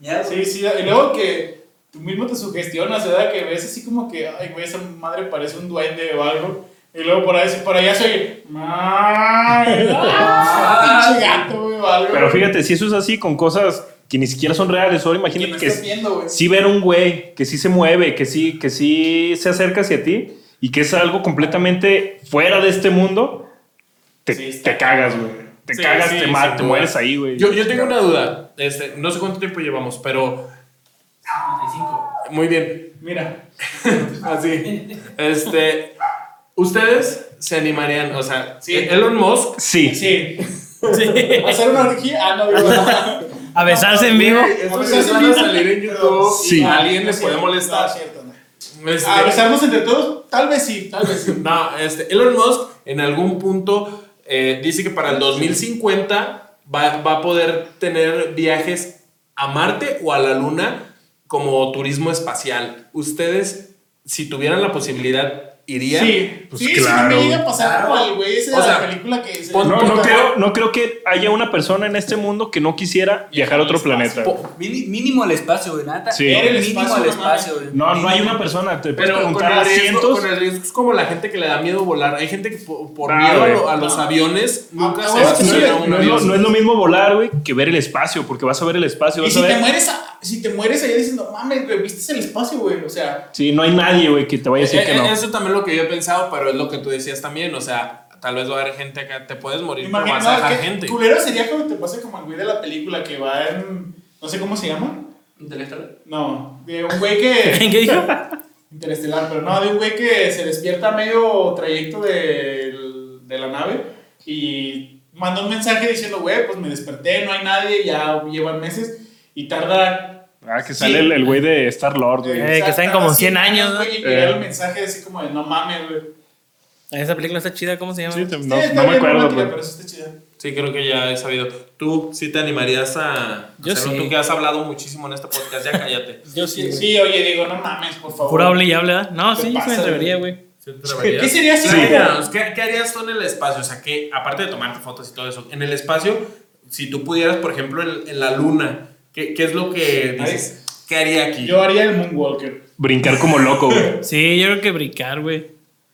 S4: Ya,
S1: Sí, sí, y luego que tú mismo te sugestionas, ¿verdad? Que ves así como que, ay, güey, esa madre parece un duende o algo. Y luego por ahí, por allá soy, ¡ay! Pinche gato, güey, o algo.
S2: Pero fíjate, si eso es así con cosas que ni siquiera son reales, ahora imagínate que
S1: viendo, güey.
S2: sí ver un güey que sí se mueve, que sí, que sí se acerca hacia ti y que es algo completamente fuera de este mundo, te,
S1: Sí,
S2: te cagas, güey. Te
S3: Sí,
S2: cagas,
S3: sí,
S2: te,
S3: sin
S2: ma- te mueres ahí, güey.
S3: Yo, yo tengo una duda. Este, no sé cuánto tiempo llevamos, pero. Muy bien.
S1: Mira,
S3: Así. Este. ¿Ustedes se animarían? O sea,
S1: Sí.
S3: Elon Musk.
S2: Sí.
S1: sí. ¿Hacer una orgía? Ah, no, digo,
S5: A besarse en vivo.
S3: Estos sí van a salir en YouTube
S2: Sí.
S3: y a alguien le
S1: No,
S3: puede
S1: No,
S3: molestar.
S1: es cierto, no.
S3: Este,
S1: ¿A besarnos entre todos? Tal vez sí, tal vez sí.
S3: No, este, Elon Musk en algún punto eh, dice que para el 2050 va, va a poder tener viajes a Marte o a la Luna como turismo espacial. Ustedes, si tuvieran la posibilidad, irían.
S1: Sí,
S2: Pues
S1: sí,
S2: claro,
S1: sí, me llega a pasar el güey ese de
S3: O sea,
S1: la película que se
S3: pon-
S2: No, no creo, no creo que haya una persona en este mundo que no quisiera viajar a otro planeta.
S3: Po-
S4: mínimo el espacio, güey, nada.
S2: Sí.
S1: Ver el
S4: Mínimo
S1: espacio, no
S4: espacio, güey.
S2: No, no hay una persona. Te puedes
S3: Pero con
S2: preguntar a
S3: riesgo,
S2: cientos.
S3: con el riesgo es como la gente que le da miedo volar. Hay gente que por, por
S2: Ah,
S3: miedo a,
S2: güey.
S3: lo- a los
S1: No.
S3: aviones nunca
S1: Ah,
S3: se
S1: bueno,
S3: va a
S1: es que
S3: subir
S1: sí,
S3: a un
S2: No es, lo,
S3: avión.
S2: no es lo mismo volar, güey, que ver el espacio, porque vas a ver el espacio.
S1: Y si
S2: a ver...
S1: te mueres, a- si te mueres allá diciendo, mames, güey, viste el espacio, güey. O sea,
S2: Sí, no hay nadie, güey, que te vaya a decir
S3: Eh,
S2: que
S3: eh,
S2: no.
S3: Eso también es lo que yo he pensado, pero es lo que tú decías también. O sea, tal vez va a haber gente acá, te puedes morir, pero vas a
S1: imagina,
S3: dejar
S1: qué
S3: gente.
S1: culero sería cuando te pase como el güey de la película que va en, no sé cómo se llama.
S4: Interestelar.
S1: No, de un güey que...
S5: ¿Qué dijo?
S1: Interestelar, pero no, de un güey que se despierta a medio trayecto del- de la nave y manda un mensaje diciendo, güey, pues me desperté, no hay nadie, ya llevan meses y tarda...
S2: Ah, que
S1: Sí.
S2: sale el, el güey de Star Lord, güey.
S5: Eh, que están como 100 años, ¿no?
S1: güey, y
S2: Eh.
S1: el mensaje así como de, no mames, güey.
S5: Esa película está chida, ¿cómo se llama?
S2: Sí, te- no,
S1: Sí,
S2: no me acuerdo, güey.
S1: pero sí está chida.
S3: Sí, creo que ya he sabido. ¿Tú sí te animarías a
S5: Yo
S3: hacerlo?
S5: sí.
S3: Tú que has hablado muchísimo en este podcast, ya cállate.
S5: Yo sí.
S1: Sí, sí, oye, digo, no mames, por favor.
S5: Pura hable y hable, ¿verdad? No,
S1: ¿Qué
S5: sí, yo
S1: pasa,
S5: me atrevería,
S1: güey?
S3: ¿Sí?
S1: ¿Qué sería si-
S3: ¿qué, qué harías tú en el espacio? O sea, que aparte de tomarte fotos y todo eso, en el espacio, si tú pudieras, por ejemplo, en, en la luna, ¿qué, qué es lo que dices? ¿Qué haría aquí?
S1: Yo haría el Moonwalker.
S2: Brincar como loco, güey.
S5: Sí, yo creo que brincar, güey.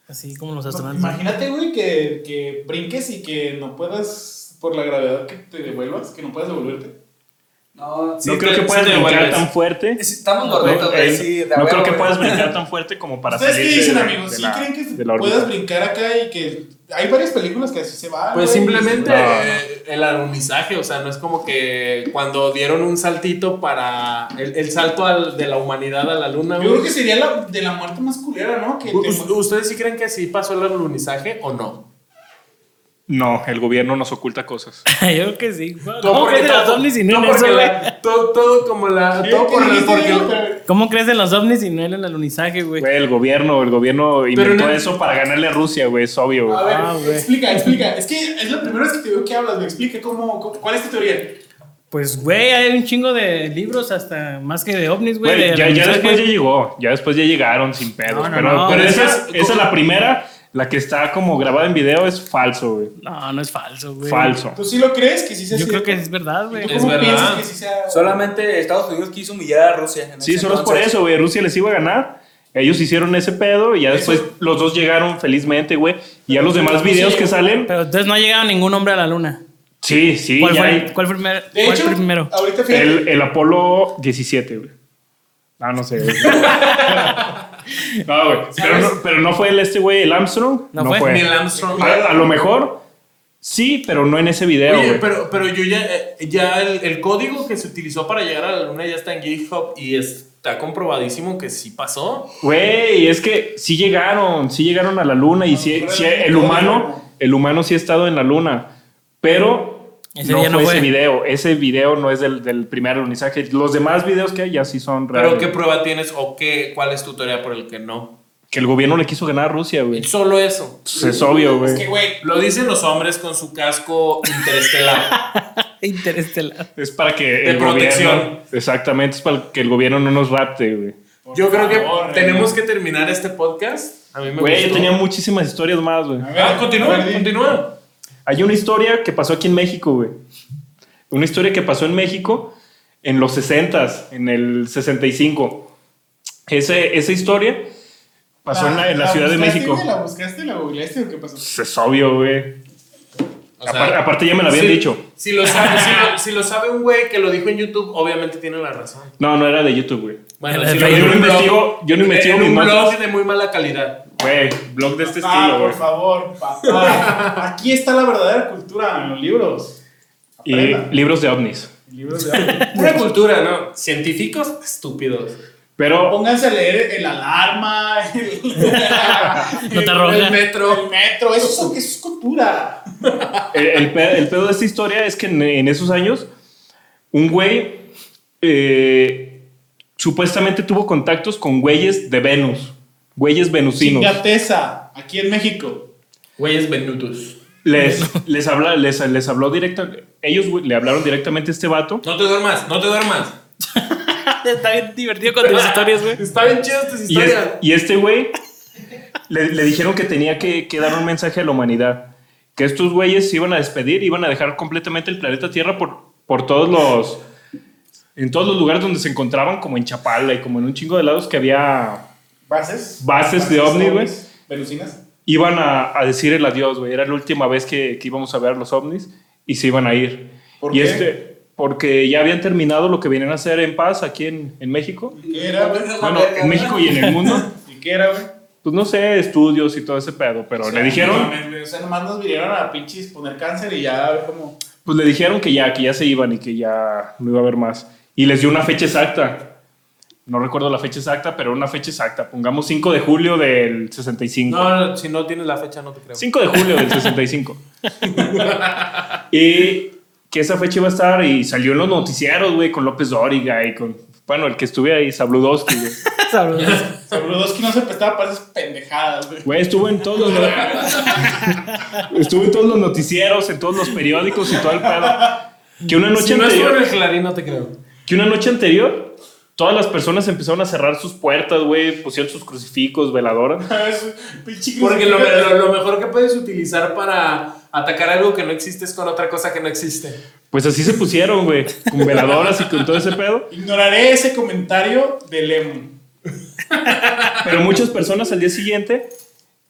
S5: Así como los astronautas.
S1: Imagínate, güey, que, que brinques y que no puedas, por la gravedad que te devuelvas, que no puedas devolverte.
S4: No,
S3: Sí,
S2: no creo que puedas brincar
S3: devuelves.
S2: tan fuerte.
S4: estamos gorditos, güey. Sí, de
S2: no creo que puedas brincar tan fuerte como para
S1: ¿Ustedes
S2: salir
S1: qué dicen,
S2: de,
S1: amigos?
S2: de
S1: ¿Sí
S2: la,
S1: creen que puedas brincar acá y que hay varias películas que así se van?
S3: Pues simplemente
S2: No, no.
S3: eh, el alunizaje, o sea, no es como que cuando dieron un saltito para el, el salto al- de la humanidad a la luna.
S1: Yo creo que sería la, de la muerte más culera, ¿no? Que
S3: U-
S1: te-
S3: u- ¿Ustedes sí creen que sí pasó el alunizaje o no?
S2: No, el gobierno nos oculta cosas.
S5: yo creo que sí. ¿Cómo
S3: porque
S5: crees en los ovnis y no, en eso, güey?
S3: todo, todo como la.
S1: ¿Qué-
S3: Todo por Porque,
S5: ¿Cómo crees en los ovnis y no en el alunizaje, güey?
S2: Güey, el gobierno, el gobierno inventó
S3: no-
S2: eso para ganarle a Rusia, güey, es obvio,
S1: A
S2: güey.
S1: ver,
S5: Ah, güey.
S1: explica, explica. Es que es la primera vez que te veo que hablas, güey. Explica cómo, cómo- cuál es tu teoría.
S5: Pues, güey, hay un chingo de libros, hasta más que de ovnis, güey.
S2: Güey,
S5: de
S2: ya, después ya llegó, ya después ya llegaron sin pedos.
S5: No, no,
S2: pero
S5: no,
S2: pero
S3: pero
S2: esa,
S3: es-
S2: esa es la primera, la que está como grabada en video es falso, güey.
S5: No, no es falso, güey.
S2: Falso.
S1: ¿Tú sí lo crees que sí sea
S5: Yo creo que es verdad, güey.
S1: ¿Tú
S3: Es
S1: cómo
S3: verdad.
S1: piensas que sí sea
S4: Solamente Estados Unidos quiso humillar a Rusia. en
S2: Sí, solo es por eso, güey. Rusia les iba a ganar. Ellos hicieron ese pedo y ya después
S1: Eso-
S2: los dos llegaron felizmente, güey. Y ya los demás
S1: Sí,
S2: videos
S1: sí,
S2: que salen.
S5: Pero entonces no ha llegado ningún hombre a la luna.
S2: Sí, sí,
S5: ¿Cuál
S2: ya
S5: fue,
S2: hay-
S5: ¿Cuál primer-
S1: De
S5: cuál
S1: hecho,
S5: primero?
S1: ahorita.
S2: El, el Apolo 17, güey. Ah, no sé, güey. No, güey. Pero no, pero no fue el este, güey, el Armstrong.
S5: ¿No
S2: No,
S5: fue?
S2: fue.
S3: Neil Armstrong.
S2: A, a lo mejor sí, pero no en ese video,
S3: Oye, pero, pero yo ya, eh, ya el, el código que se utilizó para llegar a la luna ya está en GitHub y está comprobadísimo que sí pasó.
S2: Güey, es que sí llegaron, sí llegaron a la luna y sí,
S1: pero
S2: el
S1: no,
S2: humano,
S1: no.
S2: el humano sí ha estado en la luna, pero
S5: Ese
S2: no
S5: día no
S2: fue,
S5: fue.
S2: ese video. Ese video no es del, del primer alunizaje. Los demás videos que hay ya sí son
S3: Pero
S2: reales.
S3: ¿qué prueba tienes o qué, cuál es tu teoría por el que no?
S2: Que el gobierno le quiso ganar a Rusia, güey.
S3: Solo eso.
S2: Pues es obvio, güey.
S1: Es que, güey,
S3: Lo dicen los hombres con su casco interestelar.
S5: Interestelar.
S2: Es para que
S3: De
S2: el
S3: protección.
S2: gobierno. Exactamente, es para que el gobierno no nos rapte, güey.
S3: Yo creo que
S1: favor,
S3: tenemos que terminar este podcast. A mí me
S2: Güey, yo tenía muchísimas historias más, güey.
S1: A ver,
S3: Ah, continúa, continúa.
S2: Hay una historia que pasó aquí en México, güey. Una historia que pasó en México en los 60s, en el 65. Ese, esa historia pasó en la, en la Ciudad de México.
S1: güey? ¿La buscaste, la googleaste o qué pasó?
S2: Pues es obvio, güey.
S3: O sea,
S2: Apar- aparte ya me lo habían
S3: si-
S2: dicho.
S3: Si lo, sabe, si, lo, si lo sabe un güey que lo dijo en YouTube, obviamente tiene la razón.
S2: No, no era de YouTube, güey.
S3: Bueno, si lo
S2: Yo no investigo, yo no investigo
S3: un blog de muy mala calidad.
S2: Güey, blog de este
S1: ah,
S2: estilo,
S1: por
S2: güey.
S1: favor, papá. Aquí está la verdadera cultura en los libros.
S2: Y libros de ovnis.
S1: Libros de arte.
S3: Pura cultura, ¿no? Científicos estúpidos.
S2: Pero
S1: Pónganse a leer el alarma, el,
S5: No te roga.
S3: El metro.
S1: el metro. Eso, es- eso es cultura.
S2: el, el pe- el pedo de esta historia es que en, en esos años, un güey eh, supuestamente tuvo contactos con güeyes de Venus, güeyes venusinos.
S1: Chingateza, aquí en México.
S3: Güeyes venutos.
S2: Les, les, habla, les, les habló directo, ellos güey, le hablaron directamente a este vato.
S3: No te duermas, no te duermas.
S5: Está bien divertido con tus historias, güey.
S3: Está bien chido
S2: Y, es-
S3: historias.
S2: y este güey le, le dijeron que tenía que, que dar un mensaje a la humanidad. Que estos güeyes se iban a despedir, iban a dejar completamente el planeta Tierra por, por todos los... En todos los lugares donde se encontraban, como en Chapala y como en un chingo de lados que había...
S1: Bases.
S2: Bases de ovnis, güey.
S1: Venusinas.
S2: Iban a, a decir el adiós, güey. Era la última vez que, que íbamos a ver los ovnis y se iban a ir.
S1: ¿Por
S2: y
S1: qué?
S2: este... Porque ya habían terminado lo que venían a hacer en paz aquí en, en México.
S1: ¿Y qué era, güey?
S2: Bueno, en México y en el mundo.
S1: ¿Y qué era, güey?
S2: Pues no sé, estudios y todo ese pedo, pero
S1: O sea,
S2: le dijeron,
S1: no O sea, nomás nos vinieron a pinches poner cáncer y ya a ver cómo.
S2: pues le dijeron que ya, que ya se iban y que ya no iba a haber más. Y les dio una fecha exacta. No recuerdo la fecha exacta, pero una fecha exacta. Pongamos 5 de julio del 65.
S3: No, no, si no tienes la fecha, no te creo.
S2: 5 de julio del 65. y que esa fecha iba a estar y salió en los noticieros, güey, con López Dóriga y con, bueno, el que estuve ahí, Sabludowski, güey.
S1: Sabludowski no se prestaba para esas pendejadas, güey.
S2: Güey, estuvo en todos los estuvo en todos los noticieros, en todos los periódicos y todo el pedo. Que una noche
S3: Si no
S2: anterior,
S3: en el Clarín, no te creo.
S2: que una noche anterior todas las personas empezaron a cerrar sus puertas, güey, pusieron sus crucifijos, veladoras.
S3: Porque lo, lo- lo mejor que puedes utilizar para atacar algo que no existe es con otra cosa que no existe.
S2: Pues así se pusieron, güey, con veladoras y con todo ese pedo.
S1: Ignoraré ese comentario de Lemon.
S2: Pero muchas personas al día siguiente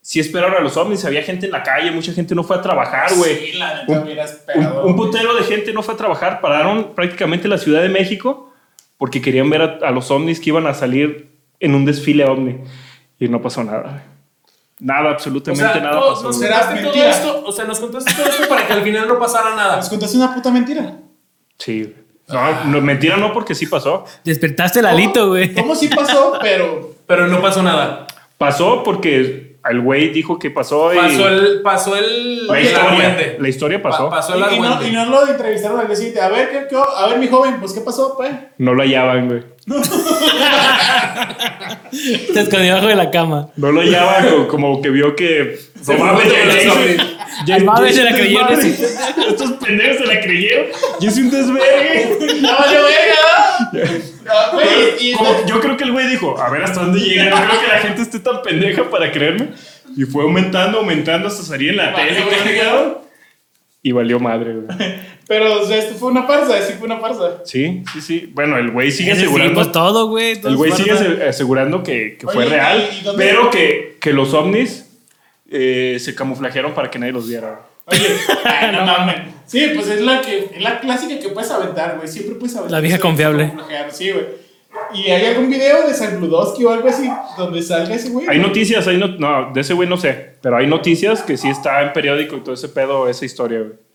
S2: sí esperaron a los ovnis. Había gente en la calle, mucha gente no fue a trabajar, güey.
S1: Sí, la neta
S2: Un-
S1: hubiera
S2: Un,
S1: esperado.
S2: un putero de gente no fue a trabajar. Pararon prácticamente la Ciudad de México porque querían ver a, a los ovnis que iban a salir en un desfile ovni. Y no pasó nada. güey. Nada,
S3: O
S2: absolutamente
S3: sea,
S2: nada
S3: todo-
S2: pasó.
S3: nos contaste todo esto, o sea, nos contaste todo esto para que al final no pasara nada.
S1: Nos contaste una puta mentira.
S2: Sí. no, mentira no, porque sí pasó.
S5: Despertaste el alito, güey.
S1: ¿Cómo sí pasó? Pero.
S3: Pero no pasó nada.
S2: Pasó porque el güey dijo que pasó y
S3: Pasó el, pasó el,
S2: la historia.
S3: argüente.
S2: La historia pasó.
S3: Pa- pasó el
S1: Y, y no, y no lo entrevistaron al día siguiente. A ver, ¿qué, qué- a ver, mi joven, pues, ¿qué pasó, pues?
S2: No lo hallaban, güey.
S5: Te escondió debajo de la cama.
S2: No lo hallaban co- como que vio que...
S3: Se
S2: mames,
S5: mames, se la creyeron.
S2: Estos pendejos se la creyeron. Yo soy un desvergue.
S1: ¡No valió verga! Güey,
S2: Como- yo creo que el güey dijo, a ver hasta dónde llega. No creo que la gente esté tan pendeja para creerme. Y fue aumentando, aumentando hasta salir en la tele. y valió madre, güey.
S1: Pero, o sea, esto fue una farsa, sí fue una farsa.
S2: Sí, sí, sí. Bueno, el güey sigue asegurando...
S5: todo, güey. todo
S2: El güey sigue asegurando que, que fue real,
S1: ¿y- y dónde-
S2: pero que, que los ovnis eh, se camuflajearon para que nadie los viera.
S1: Oye, ay, no mames. Sí, pues es la que es la clásica que puedes aventar, güey. Siempre puedes aventar.
S5: La vieja confiable.
S1: Sí, güey. ¿Y hay algún video de San Bludowski o algo así donde salga ese güey?
S2: Hay noticias, hay no, no, de ese güey no sé, pero hay noticias que sí está en periódico y todo ese pedo, esa historia, güey.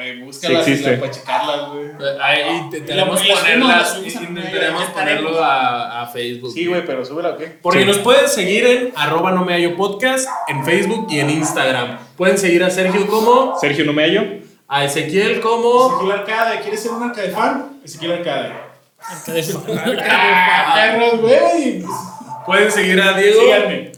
S1: Ah, güey. Búscalas
S2: Sí
S1: y
S2: existe.
S1: la- para checarlas, güey.
S3: Ahí
S1: subimos, la
S3: ponerlas, intentaremos ponerlo a, a Facebook.
S1: Sí, güey, pero súbela, ¿o qué?
S3: Porque
S2: Sí.
S3: nos pueden seguir en arroba no me hallo podcast, en Facebook y en Instagram. Pueden seguir a Sergio como,
S2: Sergio no me hallo.
S3: a Ezequiel como,
S1: Ezequiel Arcade, ¿quieres ser un arcade fan? Ezequiel Arcade.
S5: Arcade-
S1: ¡Ah, perros, güey!
S3: pueden seguir a Diego
S1: Síganme.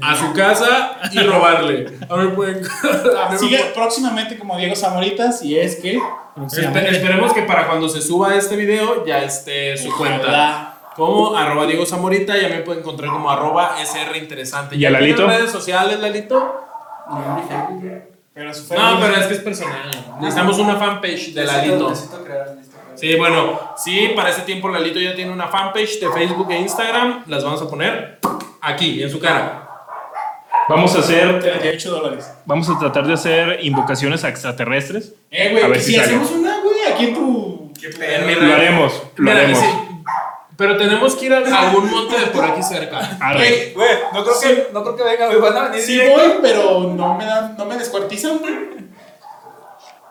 S3: A su casa y robarle. A ver, a me
S1: Sigue
S3: pueden-
S1: próximamente como Diego Zamorita, si es que.
S3: Espe- esperemos que para cuando se suba este video ya esté su cuenta. Como arroba Diego Zamorita, ya me pueden encontrar como arroba SR Interesante.
S2: ¿Y
S3: ¿Ya
S2: a Lalito?
S3: tienes redes sociales, Lalito?
S1: Pero su
S3: No, pero es que es personal. Necesitamos una fanpage de Lalito.
S4: Necesito crear, necesito crear.
S3: Sí, bueno, sí, para ese tiempo Lalito ya tiene una fanpage de Facebook e Instagram. Las vamos a poner aquí, en su cara.
S2: Vamos a hacer,
S1: 38 dólares.
S2: vamos a tratar de hacer invocaciones a extraterrestres.
S1: Eh, güey,
S2: A ver
S1: que
S2: si
S1: hacemos una, güey, aquí en tu.
S2: Lo haremos, lo
S3: Mira,
S2: haremos.
S3: sí, pero tenemos que ir a algún monte de por aquí cerca.
S2: Arre.
S4: Güey, no creo que, no creo que venga, güey. Van a venir
S1: Sí
S4: directo.
S1: voy, pero no me dan, no me descuartizan, güey.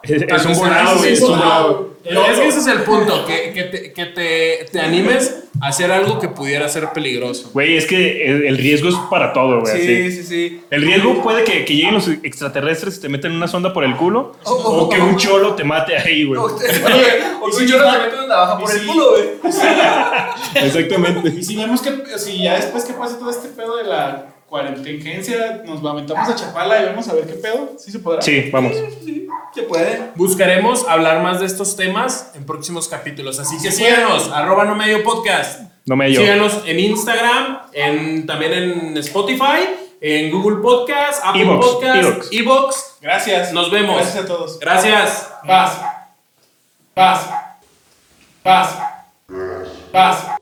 S2: Es, es un volado, güey, es un volado.
S3: Es que ese es el punto, que, que, te, que te, te animes a hacer algo que pudiera ser peligroso.
S2: Güey, es que el, el riesgo es para todo, güey. así.
S4: Sí, sí, sí.
S2: El riesgo puede que, que lleguen los extraterrestres y te meten una sonda por el culo.
S4: Oh, oh,
S2: o que
S4: oh.
S2: un cholo te mate ahí, güey.
S4: O o que yo le meto una navaja por
S1: y
S4: el
S1: si-
S4: culo, güey.
S2: Exactamente.
S1: Y si vemos que, si ya después que pase todo este pedo de la cuarentena, nos lamentamos a Chapala y vamos a ver qué pedo. ¿Sí se podrá?
S2: Sí, vamos.
S4: Se puede.
S3: Buscaremos hablar más de estos temas en próximos capítulos. Así que síganos, arroba no medio podcast.
S2: No.
S3: Síganos en Instagram, en, también en Spotify, en Google Podcast, Apple
S2: Evox,
S3: Podcast, Evox.
S1: Gracias.
S3: Nos vemos.
S1: Gracias a todos.
S3: Gracias.
S1: Paz. Paz. Paz. Paz.